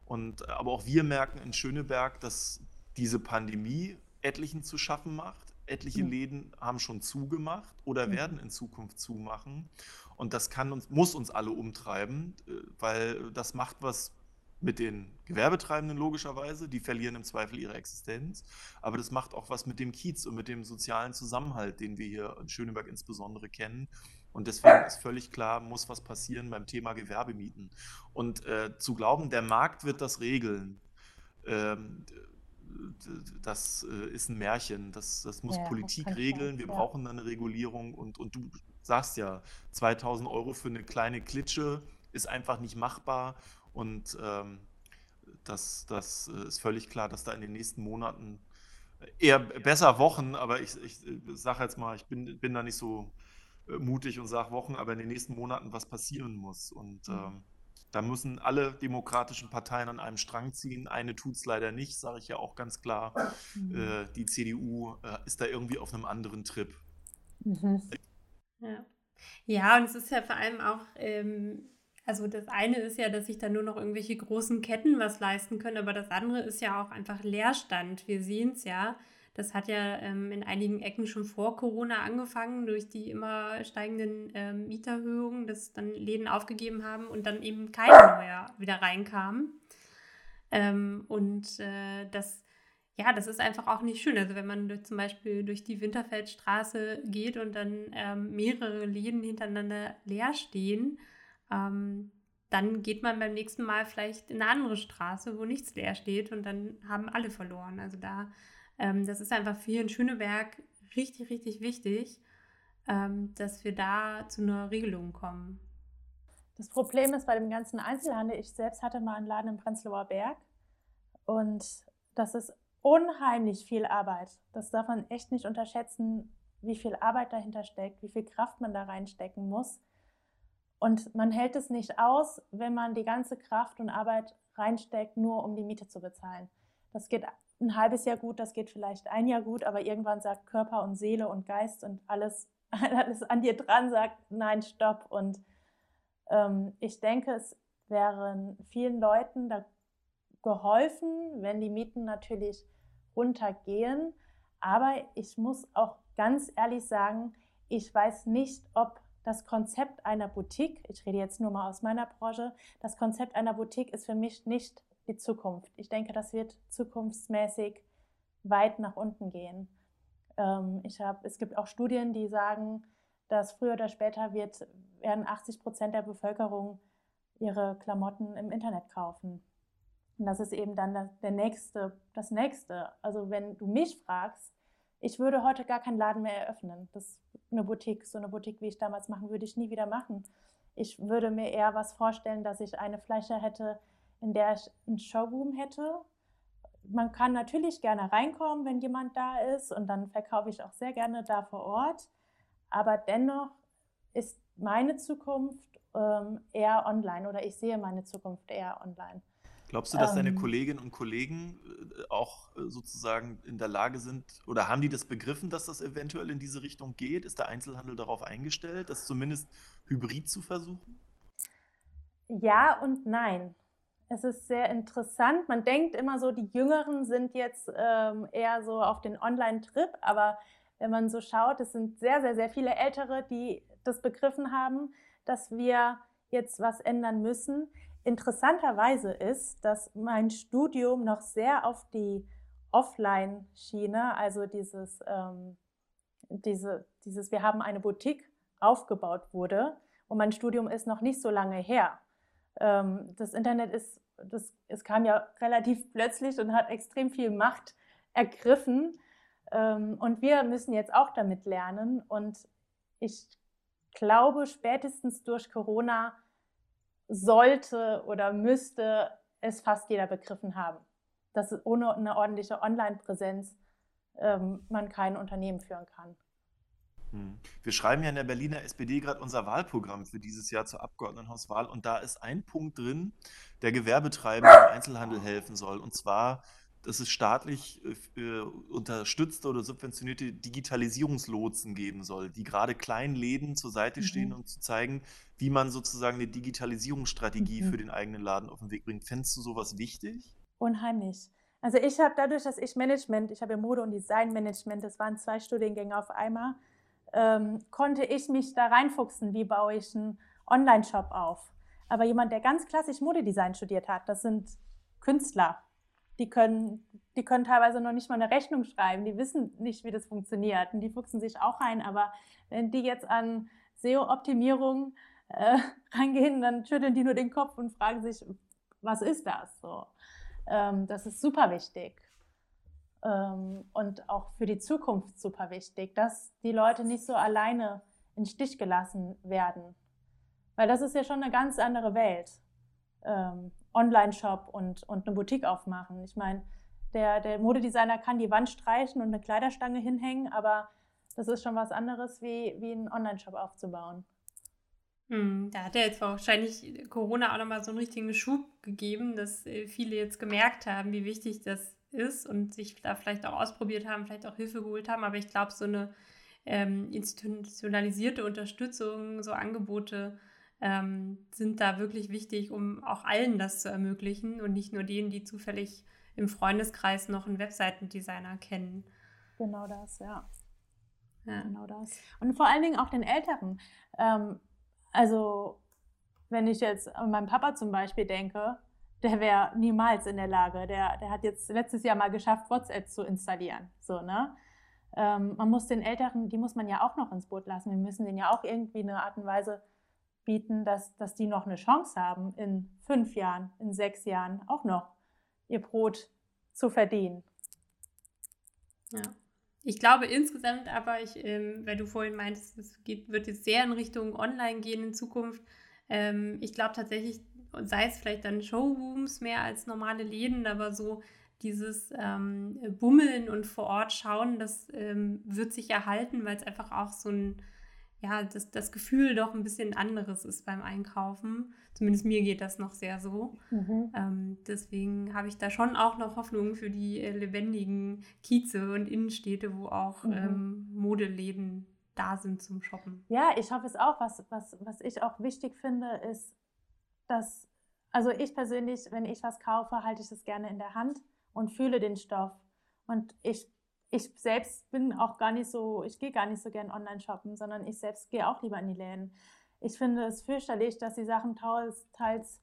Und äh, aber auch wir merken in Schöneberg, dass diese Pandemie etlichen zu schaffen macht. Etliche mhm. Läden haben schon zugemacht oder mhm. werden in Zukunft zumachen. Und das kann uns, muss uns alle umtreiben, äh, weil das macht was mit den Gewerbetreibenden logischerweise, die verlieren im Zweifel ihre Existenz, aber das macht auch was mit dem Kiez und mit dem sozialen Zusammenhalt, den wir hier in Schöneberg insbesondere kennen. Und deswegen ist völlig klar, muss was passieren beim Thema Gewerbemieten. Und äh, zu glauben, der Markt wird das regeln, ähm, das äh, ist ein Märchen. Das, das muss ja, Politik regeln. Wir ja. brauchen eine Regulierung. Und, und du sagst ja, 2000 Euro für eine kleine Klitsche ist einfach nicht machbar. Und ähm, das, das äh, ist völlig klar, dass da in den nächsten Monaten äh, eher besser Wochen, aber ich, ich äh, sage jetzt mal, ich bin, bin da nicht so mutig und sage Wochen, aber in den nächsten Monaten was passieren muss. Und mhm. ähm, da müssen alle demokratischen Parteien an einem Strang ziehen. Eine tut es leider nicht, sage ich ja auch ganz klar. Mhm. Äh, die CDU äh, ist da irgendwie auf einem anderen Trip. Mhm. Ja. ja, und es ist ja vor allem auch ähm, also das eine ist ja, dass sich da nur noch irgendwelche großen Ketten was leisten können, aber das andere ist ja auch einfach Leerstand. Wir sehen es ja. Das hat ja ähm, in einigen Ecken schon vor Corona angefangen, durch die immer steigenden ähm, Mieterhöhungen, dass dann Läden aufgegeben haben und dann eben keine neue wieder reinkamen. Ähm, und äh, das, ja, das ist einfach auch nicht schön. Also wenn man durch, zum Beispiel durch die Winterfeldstraße geht und dann ähm, mehrere Läden hintereinander leer stehen, ähm, dann geht man beim nächsten Mal vielleicht in eine andere Straße, wo nichts leer steht und dann haben alle verloren. Also da, ähm, das ist einfach für hier in Schöneberg richtig, richtig wichtig, ähm, dass wir da zu einer Regelung kommen. Das Problem ist bei dem ganzen Einzelhandel, ich selbst hatte mal einen Laden im Prenzlauer Berg und das ist unheimlich viel Arbeit. Das darf man echt nicht unterschätzen, wie viel Arbeit dahinter steckt, wie viel Kraft man da reinstecken muss. Und man hält es nicht aus, wenn man die ganze Kraft und Arbeit reinsteckt, nur um die Miete zu bezahlen. Das geht ein halbes Jahr gut, das geht vielleicht ein Jahr gut, aber irgendwann sagt Körper und Seele und Geist und alles, alles an dir dran sagt, nein, stopp. Und ähm, ich denke, es wären vielen Leuten da geholfen, wenn die Mieten natürlich runtergehen. Aber ich muss auch ganz ehrlich sagen, ich weiß nicht, ob das Konzept einer Boutique, ich rede jetzt nur mal aus meiner Branche, das Konzept einer Boutique ist für mich nicht die Zukunft. Ich denke, das wird zukunftsmäßig weit nach unten gehen. Ähm, ich hab, es gibt auch Studien, die sagen, dass früher oder später wird, werden 80 Prozent der Bevölkerung ihre Klamotten im Internet kaufen. Und das ist eben dann der nächste, das nächste. Also wenn du mich fragst, ich würde heute gar keinen Laden mehr eröffnen. Das eine Boutique, so eine Boutique, wie ich damals machen, würde ich nie wieder machen. Ich würde mir eher was vorstellen, dass ich eine Fläche hätte, in der ich einen Showroom hätte. Man kann natürlich gerne reinkommen, wenn jemand da ist und dann verkaufe ich auch sehr gerne da vor Ort. Aber dennoch ist meine Zukunft ähm, eher online oder ich sehe meine Zukunft eher online. Glaubst du, dass deine ähm. Kolleginnen und Kollegen äh, auch äh, sozusagen in der Lage sind oder haben die das begriffen, dass das eventuell in diese Richtung geht? Ist der Einzelhandel darauf eingestellt, das zumindest hybrid zu versuchen? Ja und nein. Es ist sehr interessant. Man denkt immer so, die Jüngeren sind jetzt ähm, eher so auf den Online-Trip, aber wenn man so schaut, es sind sehr, sehr, sehr viele Ältere, die das begriffen haben, dass wir jetzt was ändern müssen. Interessanterweise ist, dass mein Studium noch sehr auf die Offline-Schiene, also dieses, ähm, diese, dieses, wir haben eine Boutique aufgebaut wurde. Und mein Studium ist noch nicht so lange her. Ähm, das Internet ist, das, es kam ja relativ plötzlich und hat extrem viel Macht ergriffen. Ähm, und wir müssen jetzt auch damit lernen. Und ich glaube, spätestens durch Corona sollte oder müsste es fast jeder begriffen haben, dass ohne eine ordentliche Online-Präsenz ähm, man kein Unternehmen führen kann. Hm. Wir schreiben ja in der Berliner SPD gerade unser Wahlprogramm für dieses Jahr zur Abgeordnetenhauswahl und da ist ein Punkt drin, der Gewerbetreibenden im Einzelhandel helfen soll. Und zwar dass es staatlich äh, unterstützte oder subventionierte Digitalisierungslotsen geben soll, die gerade kleinen Läden zur Seite mhm. stehen, um zu zeigen, wie man sozusagen eine Digitalisierungsstrategie mhm. für den eigenen Laden auf den Weg bringt. Fändest du sowas wichtig? Unheimlich. Also ich habe dadurch, dass ich Management, ich habe ja Mode- und Designmanagement, das waren zwei Studiengänge auf einmal, ähm, konnte ich mich da reinfuchsen, wie baue ich einen Online-Shop auf. Aber jemand, der ganz klassisch Modedesign studiert hat, das sind Künstler, die können, die können teilweise noch nicht mal eine Rechnung schreiben, die wissen nicht, wie das funktioniert und die fuchsen sich auch ein. Aber wenn die jetzt an SEO-Optimierung äh, reingehen, dann schütteln die nur den Kopf und fragen sich, was ist das? So, ähm, das ist super wichtig. Ähm, und auch für die Zukunft super wichtig, dass die Leute nicht so alleine in Stich gelassen werden. Weil das ist ja schon eine ganz andere Welt. Ähm, Online-Shop und, und eine Boutique aufmachen. Ich meine, der, der Modedesigner kann die Wand streichen und eine Kleiderstange hinhängen, aber das ist schon was anderes, wie, wie einen Online-Shop aufzubauen. Hm, da hat ja jetzt wahrscheinlich Corona auch nochmal so einen richtigen Schub gegeben, dass äh, viele jetzt gemerkt haben, wie wichtig das ist und sich da vielleicht auch ausprobiert haben, vielleicht auch Hilfe geholt haben. Aber ich glaube, so eine ähm, institutionalisierte Unterstützung, so Angebote, ähm, sind da wirklich wichtig, um auch allen das zu ermöglichen und nicht nur denen, die zufällig im Freundeskreis noch einen Webseitendesigner kennen. Genau das, ja. ja. Genau das. Und vor allen Dingen auch den Älteren. Ähm, also, wenn ich jetzt an meinen Papa zum Beispiel denke, der wäre niemals in der Lage. Der, der hat jetzt letztes Jahr mal geschafft, WhatsApp zu installieren. So, ne? Ähm, man muss den Älteren, die muss man ja auch noch ins Boot lassen. Wir müssen denen ja auch irgendwie eine Art und Weise bieten, dass, dass die noch eine Chance haben, in fünf Jahren, in sechs Jahren auch noch ihr Brot zu verdienen. Ja. Ich glaube insgesamt aber, ich, ähm, weil du vorhin meintest, es geht, wird jetzt sehr in Richtung Online gehen in Zukunft. Ähm, ich glaube tatsächlich, sei es vielleicht dann Showrooms mehr als normale Läden, aber so dieses ähm, Bummeln und vor Ort schauen, das ähm, wird sich erhalten, weil es einfach auch so ein ja, das, das Gefühl doch ein bisschen anderes ist beim Einkaufen. Zumindest mir geht das noch sehr so. Mhm. Ähm, deswegen habe ich da schon auch noch Hoffnung für die äh, lebendigen Kieze und Innenstädte, wo auch mhm. ähm, Modeläden da sind zum Shoppen. Ja, ich hoffe es auch. Was, was, was ich auch wichtig finde, ist, dass, also ich persönlich, wenn ich was kaufe, halte ich es gerne in der Hand und fühle den Stoff. Und ich ich selbst bin auch gar nicht so, ich gehe gar nicht so gern online shoppen, sondern ich selbst gehe auch lieber in die Läden. Ich finde es fürchterlich, dass die Sachen teils, teils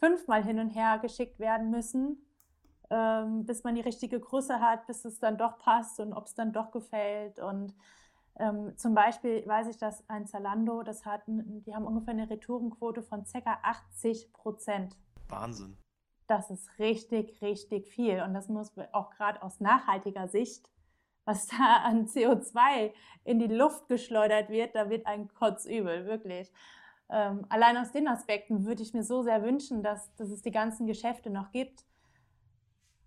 fünfmal hin und her geschickt werden müssen, ähm, bis man die richtige Größe hat, bis es dann doch passt und ob es dann doch gefällt. Und ähm, zum Beispiel weiß ich, dass ein Zalando, das hat, die haben ungefähr eine Retourenquote von ca. 80 Prozent. Wahnsinn. Das ist richtig, richtig viel. Und das muss auch gerade aus nachhaltiger Sicht was da an CO2 in die Luft geschleudert wird, da wird ein Kotzübel, wirklich. Ähm, allein aus den Aspekten würde ich mir so sehr wünschen, dass, dass es die ganzen Geschäfte noch gibt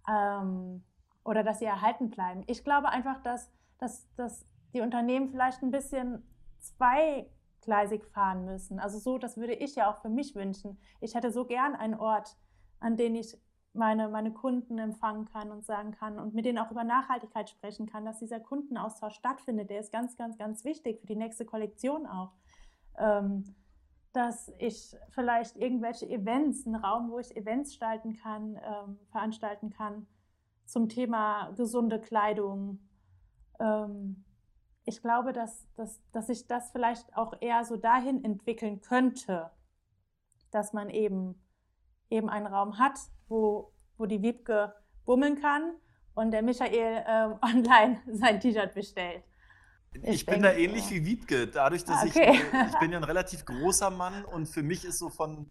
ähm, oder dass sie erhalten bleiben. Ich glaube einfach, dass, dass, dass die Unternehmen vielleicht ein bisschen zweigleisig fahren müssen. Also so, das würde ich ja auch für mich wünschen. Ich hätte so gern einen Ort, an den ich meine, meine Kunden empfangen kann und sagen kann und mit denen auch über Nachhaltigkeit sprechen kann, dass dieser Kundenaustausch stattfindet. Der ist ganz, ganz, ganz wichtig für die nächste Kollektion auch. Ähm, dass ich vielleicht irgendwelche Events, einen Raum, wo ich Events gestalten kann, ähm, veranstalten kann zum Thema gesunde Kleidung. Ähm, ich glaube, dass, dass, dass sich das vielleicht auch eher so dahin entwickeln könnte, dass man eben, eben einen Raum hat, wo, wo die Wiebke bummeln kann und der Michael äh, online sein T-Shirt bestellt. Ich, ich bin da ähnlich wie Wiebke, dadurch, dass okay. ich, ich bin ja ein relativ großer Mann und für mich ist so von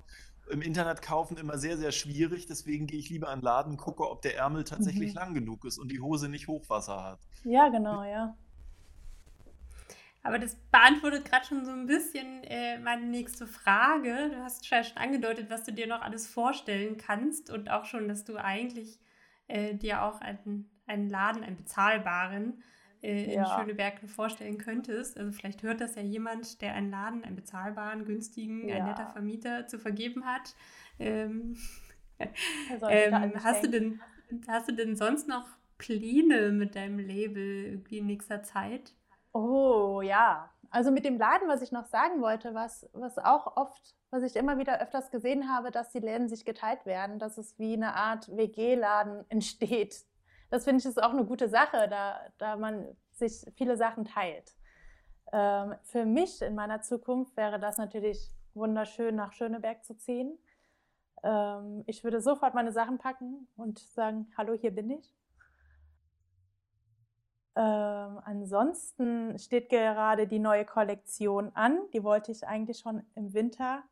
im Internet kaufen immer sehr, sehr schwierig. Deswegen gehe ich lieber an den Laden, gucke, ob der Ärmel tatsächlich mhm. lang genug ist und die Hose nicht Hochwasser hat. Ja, genau, ja. Aber das beantwortet gerade schon so ein bisschen äh, meine nächste Frage. Du hast schon angedeutet, was du dir noch alles vorstellen kannst und auch schon, dass du eigentlich äh, dir auch einen, einen Laden, einen bezahlbaren äh, ja. in Schöneberg vorstellen könntest. Also vielleicht hört das ja jemand, der einen Laden, einen bezahlbaren, günstigen, ja. ein netter Vermieter zu vergeben hat. Ähm, ähm, hast, du denn, hast du denn sonst noch Pläne mit deinem Label irgendwie in nächster Zeit? Oh ja, also mit dem Laden, was ich noch sagen wollte, was, was auch oft, was ich immer wieder öfters gesehen habe, dass die Läden sich geteilt werden, dass es wie eine Art WG-Laden entsteht. Das finde ich ist auch eine gute Sache, da, da man sich viele Sachen teilt. Ähm, für mich in meiner Zukunft wäre das natürlich wunderschön, nach Schöneberg zu ziehen. Ähm, ich würde sofort meine Sachen packen und sagen, hallo, hier bin ich. Ähm, ansonsten steht gerade die neue Kollektion an. Die wollte ich eigentlich schon im Winter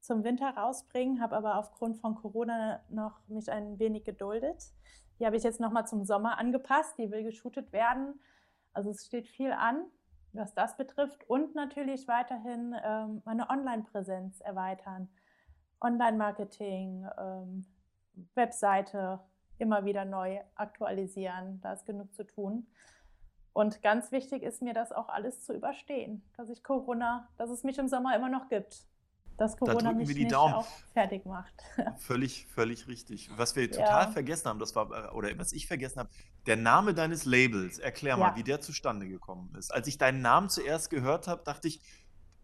zum Winter rausbringen, habe aber aufgrund von Corona noch mich ein wenig geduldet. Die habe ich jetzt nochmal zum Sommer angepasst. Die will geshootet werden. Also es steht viel an, was das betrifft. Und natürlich weiterhin ähm, meine Online-Präsenz erweitern. Online-Marketing, ähm, Webseite immer wieder neu aktualisieren. Da ist genug zu tun. Und ganz wichtig ist mir das auch alles zu überstehen, dass ich Corona, dass es mich im Sommer immer noch gibt. Dass Corona mich nicht auch fertig macht. völlig, völlig richtig. Was wir total ja. vergessen haben, das war, oder was ich vergessen habe, der Name deines Labels, erklär mal, ja. wie der zustande gekommen ist. Als ich deinen Namen zuerst gehört habe, dachte ich,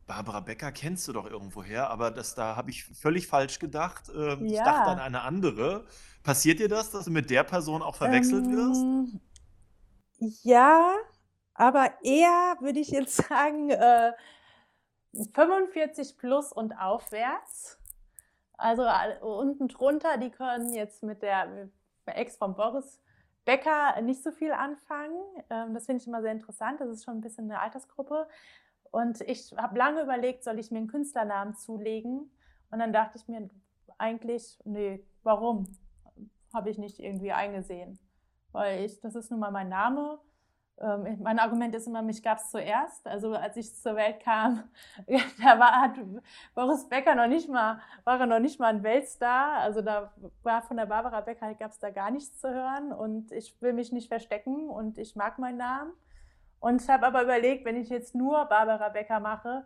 Barbara Becker kennst du doch irgendwoher, aber das, da habe ich völlig falsch gedacht. Ähm, ich dachte an eine andere. Passiert dir das, dass du mit der Person auch verwechselt wirst? Ja, aber eher würde ich jetzt sagen äh, 45 plus und aufwärts. Also unten drunter, die können jetzt mit der Ex von Boris Becker nicht so viel anfangen. Ähm, das finde ich immer sehr interessant. Das ist schon ein bisschen eine Altersgruppe. Und ich habe lange überlegt, soll ich mir einen Künstlernamen zulegen? Und dann dachte ich mir eigentlich, nee, warum? Habe ich nicht irgendwie eingesehen. Weil ich, das ist nun mal mein Name ähm, mein Argument ist immer, mich gab es zuerst. Also als ich zur Welt kam, da war, hat Boris Becker noch nicht mal, war er noch nicht mal ein Weltstar. Also da war von der Barbara Becker gab es da gar nichts zu hören und ich will mich nicht verstecken und ich mag meinen Namen. Und ich habe aber überlegt, wenn ich jetzt nur Barbara Becker mache,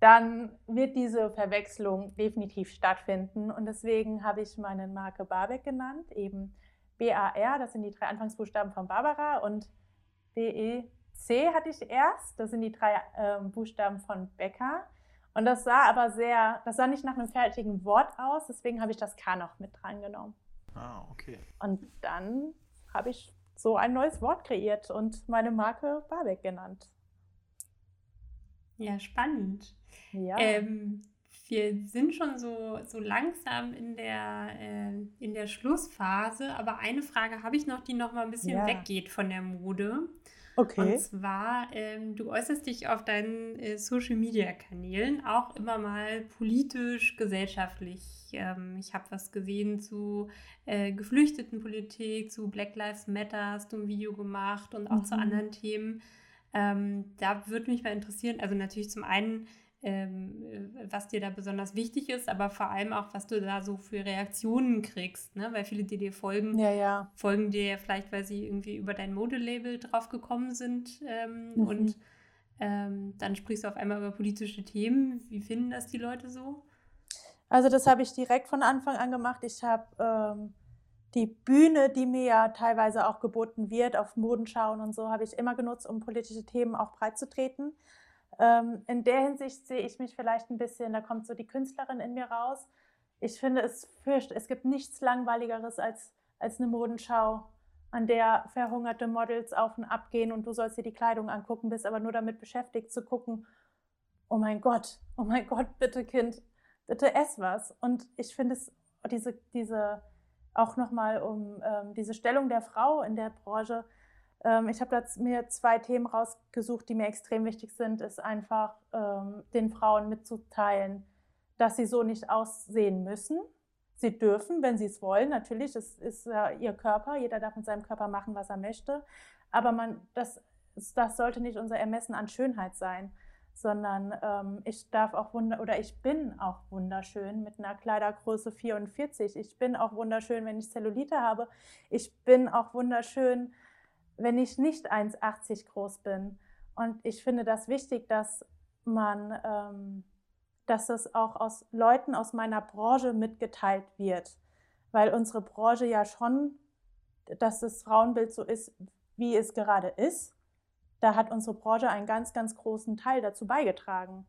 dann wird diese Verwechslung definitiv stattfinden. Und deswegen habe ich meine Marke Barbeck genannt, eben B-A-R, das sind die drei Anfangsbuchstaben von Barbara und B-E-C hatte ich erst. Das sind die drei äh, Buchstaben von Becker. Und das sah aber sehr, das sah nicht nach einem fertigen Wort aus, deswegen habe ich das K noch mit drangenommen. Ah, okay. Und dann habe ich so ein neues Wort kreiert und meine Marke Barbeck genannt. Ja, spannend. Ja. Ähm, wir sind schon so, so langsam in der, äh, in der Schlussphase, aber eine Frage habe ich noch, die noch mal ein bisschen ja. weggeht von der Mode. Okay. Und zwar, ähm, du äußerst dich auf deinen äh, Social-Media-Kanälen auch immer mal politisch, gesellschaftlich. Ähm, ich habe was gesehen zu äh, Geflüchtetenpolitik, zu Black Lives Matter, hast du ein Video gemacht und auch mhm. zu anderen Themen. Ähm, da würde mich mal interessieren, also natürlich zum einen, ähm, äh, was dir da besonders wichtig ist, aber vor allem auch, was du da so für Reaktionen kriegst, ne? weil viele, die dir folgen, ja, ja. folgen dir vielleicht, weil sie irgendwie über dein Modelabel drauf gekommen sind ähm, mhm. und ähm, dann sprichst du auf einmal über politische Themen. Wie finden das die Leute so? Also das habe ich direkt von Anfang an gemacht. Ich habe ähm, die Bühne, die mir ja teilweise auch geboten wird, auf Modenschauen und so, habe ich immer genutzt, um politische Themen auch breit zu treten. Ähm, in der Hinsicht sehe ich mich vielleicht ein bisschen, da kommt so die Künstlerin in mir raus. Ich finde es fürcht, es gibt nichts Langweiligeres als, als eine Modenschau, an der verhungerte Models auf und ab gehen und du sollst dir die Kleidung angucken, bist aber nur damit beschäftigt zu gucken, oh mein Gott, oh mein Gott, bitte Kind, bitte ess was. Und ich finde es, diese, diese, auch nochmal um ähm, diese Stellung der Frau in der Branche, ich habe mir zwei Themen rausgesucht, die mir extrem wichtig sind, ist einfach ähm, den Frauen mitzuteilen, dass sie so nicht aussehen müssen. Sie dürfen, wenn sie es wollen, natürlich, es ist ja ihr Körper, jeder darf mit seinem Körper machen, was er möchte, aber man, das, das sollte nicht unser Ermessen an Schönheit sein, sondern ähm, ich darf auch wunder oder ich bin auch wunderschön mit einer Kleidergröße 44. Ich bin auch wunderschön, wenn ich Zellulite habe. Ich bin auch wunderschön, wenn ich nicht 1,80 groß bin. Und ich finde das wichtig, dass man, ähm, dass das auch aus Leuten aus meiner Branche mitgeteilt wird. Weil unsere Branche ja schon, dass das Frauenbild so ist, wie es gerade ist. Da hat unsere Branche einen ganz, ganz großen Teil dazu beigetragen.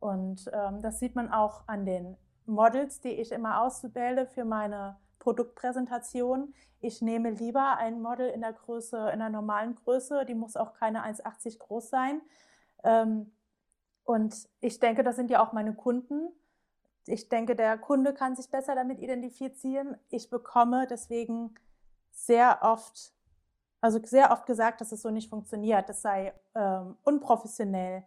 Und ähm, das sieht man auch an den Models, die ich immer auswähle für meine Produktpräsentation. Ich nehme lieber ein Model in der Größe, in der normalen Größe, die muss auch keine 1,80 groß sein. Ähm, und ich denke, das sind ja auch meine Kunden. Ich denke, der Kunde kann sich besser damit identifizieren. Ich bekomme deswegen sehr oft, also sehr oft gesagt, dass es so nicht funktioniert. Das sei ähm, unprofessionell.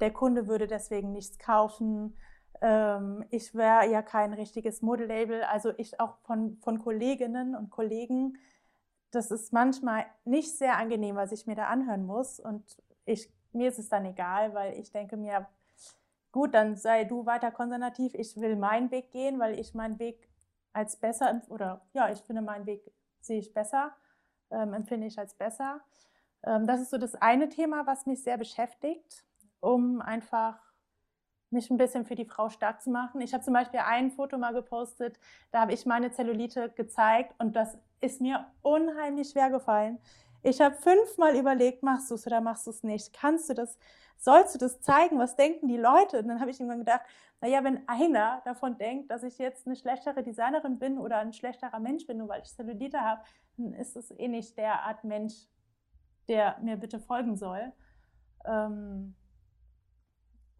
Der Kunde würde deswegen nichts kaufen ähm, ich wäre ja kein richtiges Modelabel, also ich auch von, von Kolleginnen und Kollegen, das ist manchmal nicht sehr angenehm, was ich mir da anhören muss. Und ich, mir ist es dann egal, weil ich denke mir, gut, dann sei du weiter konservativ, ich will meinen Weg gehen, weil ich meinen Weg als besser, oder ja, ich finde meinen Weg sehe ich besser, ähm, empfinde ich als besser. Ähm, das ist so das eine Thema, was mich sehr beschäftigt, um einfach mich ein bisschen für die Frau stark zu machen. Ich habe zum Beispiel ein Foto mal gepostet, da habe ich meine Zellulite gezeigt und das ist mir unheimlich schwer gefallen. Ich habe fünfmal überlegt, machst du es oder machst du es nicht? Kannst du das, sollst du das zeigen? Was denken die Leute? Und dann habe ich irgendwann gedacht, naja, wenn einer davon denkt, dass ich jetzt eine schlechtere Designerin bin oder ein schlechterer Mensch bin, nur weil ich Cellulite habe, dann ist es eh nicht der Art Mensch, der mir bitte folgen soll. Ähm,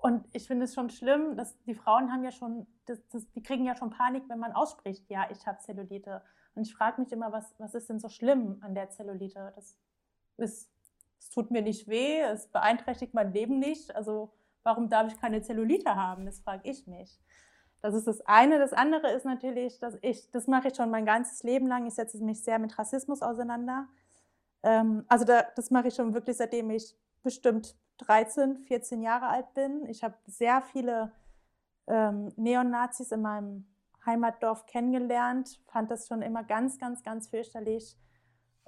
und ich finde es schon schlimm, dass die Frauen haben ja schon, das, das, die kriegen ja schon Panik, wenn man ausspricht, ja, ich habe Zellulite. Und ich frage mich immer, was, was ist denn so schlimm an der Zellulite? Das ist, es tut mir nicht weh, es beeinträchtigt mein Leben nicht. Also warum darf ich keine Zellulite haben? Das frage ich mich. Das ist das eine. Das andere ist natürlich, dass ich, das mache ich schon mein ganzes Leben lang. Ich setze mich sehr mit Rassismus auseinander. Ähm, also da, das mache ich schon wirklich, seitdem ich bestimmt 13, 14 Jahre alt bin. Ich habe sehr viele ähm, Neonazis in meinem Heimatdorf kennengelernt, fand das schon immer ganz, ganz, ganz fürchterlich.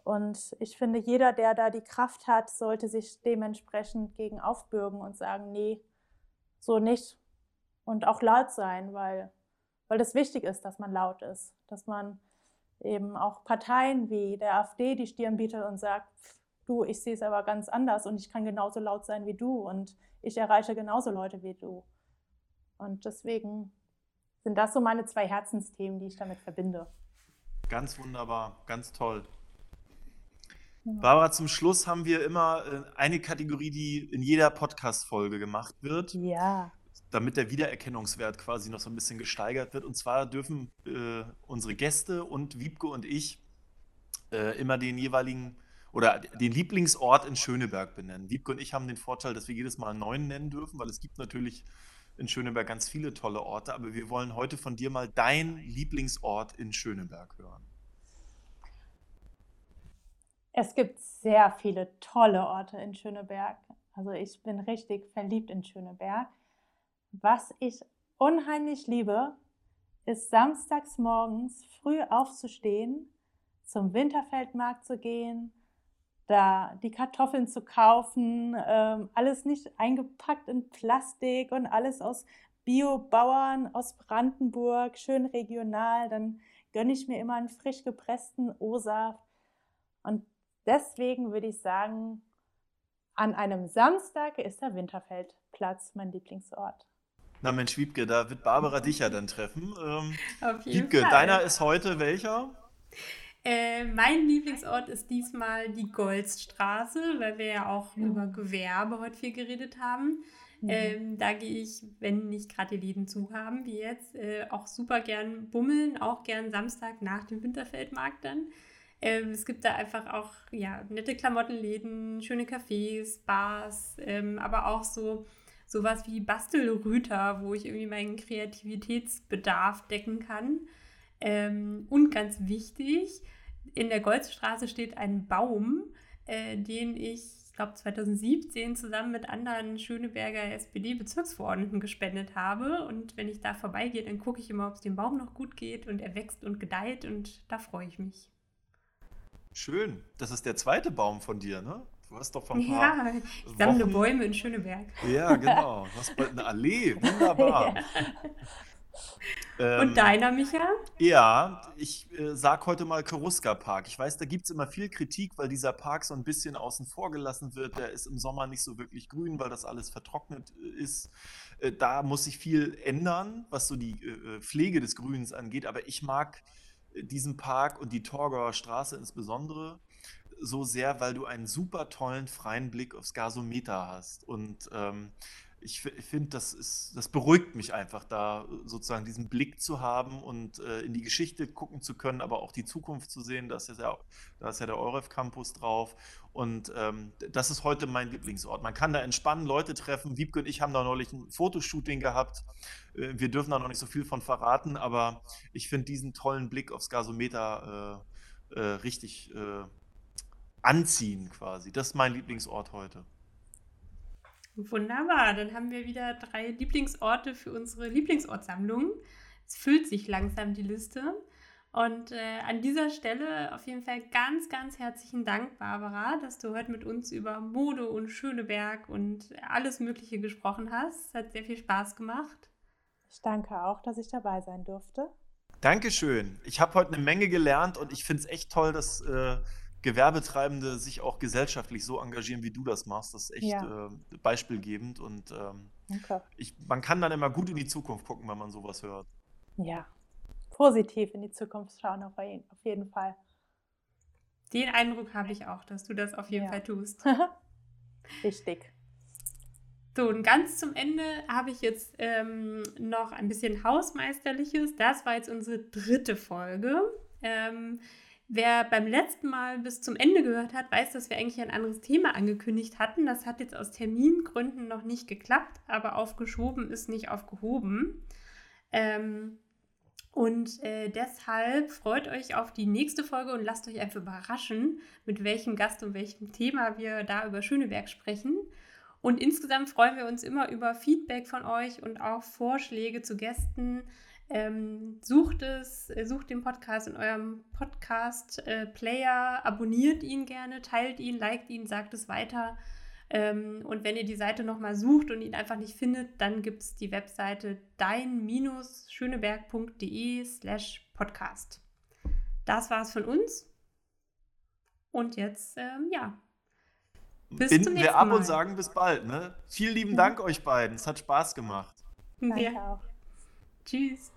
Und ich finde, jeder, der da die Kraft hat, sollte sich dementsprechend gegen aufbürgen und sagen, nee, so nicht. Und auch laut sein, weil, weil das wichtig ist, dass man laut ist. Dass man eben auch Parteien wie der AfD die Stirn bietet und sagt, du, ich sehe es aber ganz anders und ich kann genauso laut sein wie du und ich erreiche genauso Leute wie du. Und deswegen sind das so meine zwei Herzensthemen, die ich damit verbinde. Ganz wunderbar, ganz toll. Barbara, zum Schluss haben wir immer äh, eine Kategorie, die in jeder Podcast-Folge gemacht wird. Ja. Damit der Wiedererkennungswert quasi noch so ein bisschen gesteigert wird. Und zwar dürfen äh, unsere Gäste und Wiebke und ich äh, immer den jeweiligen oder den Lieblingsort in Schöneberg benennen. Wiebke und ich haben den Vorteil, dass wir jedes Mal einen neuen nennen dürfen, weil es gibt natürlich in Schöneberg ganz viele tolle Orte, aber wir wollen heute von dir mal dein Lieblingsort in Schöneberg hören. Es gibt sehr viele tolle Orte in Schöneberg. Also ich bin richtig verliebt in Schöneberg. Was ich unheimlich liebe, ist samstags morgens früh aufzustehen, zum Winterfeldmarkt zu gehen, da die Kartoffeln zu kaufen, ähm, alles nicht eingepackt in Plastik und alles aus Biobauern aus Brandenburg, schön regional. Dann gönne ich mir immer einen frisch gepressten O-Saft. Und deswegen würde ich sagen, an einem Samstag ist der Winterfeldplatz mein Lieblingsort. Na Mensch, Wiebke, da wird Barbara dich ja dann treffen. Ähm, Auf jeden Wiebke, Fall. deiner ist heute welcher? Äh, mein Lieblingsort ist diesmal die Goldstraße, weil wir ja auch mhm. über Gewerbe heute viel geredet haben. Mhm. Ähm, da gehe ich, wenn nicht gerade die Läden zu haben, wie jetzt, äh, auch super gern bummeln, auch gern Samstag nach dem Winterfeldmarkt dann. Ähm, es gibt da einfach auch ja, nette Klamottenläden, schöne Cafés, Bars, ähm, aber auch so sowas wie Bastelrüter, wo ich irgendwie meinen Kreativitätsbedarf decken kann. Ähm, und ganz wichtig, in der Goldstraße steht ein Baum, äh, den ich, ich glaube 2017 zusammen mit anderen Schöneberger SPD-Bezirksverordneten gespendet habe. Und wenn ich da vorbeigehe, dann gucke ich immer, ob es dem Baum noch gut geht und er wächst und gedeiht und da freue ich mich. Schön. Das ist der zweite Baum von dir, ne? Du hast doch von Ja, ich sammle Bäume in Schöneberg. Ja, genau. Du hast bald eine Allee. Wunderbar. Ähm, Und deiner, Micha? Ja, ich äh, sag heute mal Karuska Park. Ich weiß, da gibt es immer viel Kritik, weil dieser Park so ein bisschen außen vor gelassen wird. Der ist im Sommer nicht so wirklich grün, weil das alles vertrocknet äh, ist. Äh, da muss sich viel ändern, was so die äh, äh Pflege des Grüns angeht. Aber ich mag äh, diesen Park und die Torgauer Straße insbesondere so sehr, weil du einen super tollen freien Blick aufs Gasometer hast. Und ähm, ich finde, das das beruhigt mich einfach, da sozusagen diesen Blick zu haben und äh, in die Geschichte gucken zu können, aber auch die Zukunft zu sehen. Da ist ja, der, da ist ja der EUREF Campus drauf. Und ähm, das ist heute mein Lieblingsort. Man kann da entspannen, Leute treffen. Wiebke und ich haben da neulich ein Fotoshooting gehabt. Äh, wir dürfen da noch nicht so viel von verraten, aber ich finde diesen tollen Blick aufs Gasometer äh, äh richtig äh, anziehen quasi. Das ist mein Lieblingsort heute. Wunderbar, dann haben wir wieder drei Lieblingsorte für unsere Lieblingsortsammlung. Es füllt sich langsam die Liste. Und äh, an dieser Stelle auf jeden Fall ganz, ganz herzlichen Dank, Barbara, dass du heute mit uns über Mode und Schöneberg und alles Mögliche gesprochen hast. Es hat sehr viel Spaß gemacht. Ich danke auch, dass ich dabei sein durfte. Dankeschön. Ich habe heute eine Menge gelernt und ich finde es echt toll, dass äh, Gewerbetreibende sich auch gesellschaftlich so engagieren, wie du das machst. Das ist echt Ja. äh, beispielgebend und ähm, Danke. ich, man kann dann immer gut in die Zukunft gucken, wenn man sowas hört. Ja, positiv in die Zukunft schauen auf jeden, auf jeden Fall. Den Eindruck habe ich auch, dass du das auf jeden Ja. Fall tust. Wichtig. So, und ganz zum Ende habe ich jetzt ähm, noch ein bisschen Hausmeisterliches. Das war jetzt unsere dritte Folge. Ähm, wer beim letzten Mal bis zum Ende gehört hat, weiß, dass wir eigentlich ein anderes Thema angekündigt hatten. Das hat jetzt aus Termingründen noch nicht geklappt, aber aufgeschoben ist nicht aufgehoben. Ähm, und äh, deshalb freut euch auf die nächste Folge und lasst euch einfach überraschen, mit welchem Gast und welchem Thema wir da über Schöneberg sprechen. Und insgesamt freuen wir uns immer über Feedback von euch und auch Vorschläge zu Gästen. Ähm, sucht es, äh, sucht den Podcast in eurem Podcast-Player, abonniert ihn gerne, teilt ihn, liked ihn, sagt es weiter. Ähm, und wenn ihr die Seite nochmal sucht und ihn einfach nicht findet, dann gibt es die Webseite dein-schöneberg.de slash podcast. Das war's von uns. Und jetzt, ähm, ja, Bis zum Binden wir nächsten ab Mal. und sagen bis bald. Ne? Vielen lieben Dank euch beiden. Es hat Spaß gemacht. Danke ja. auch. Tschüss.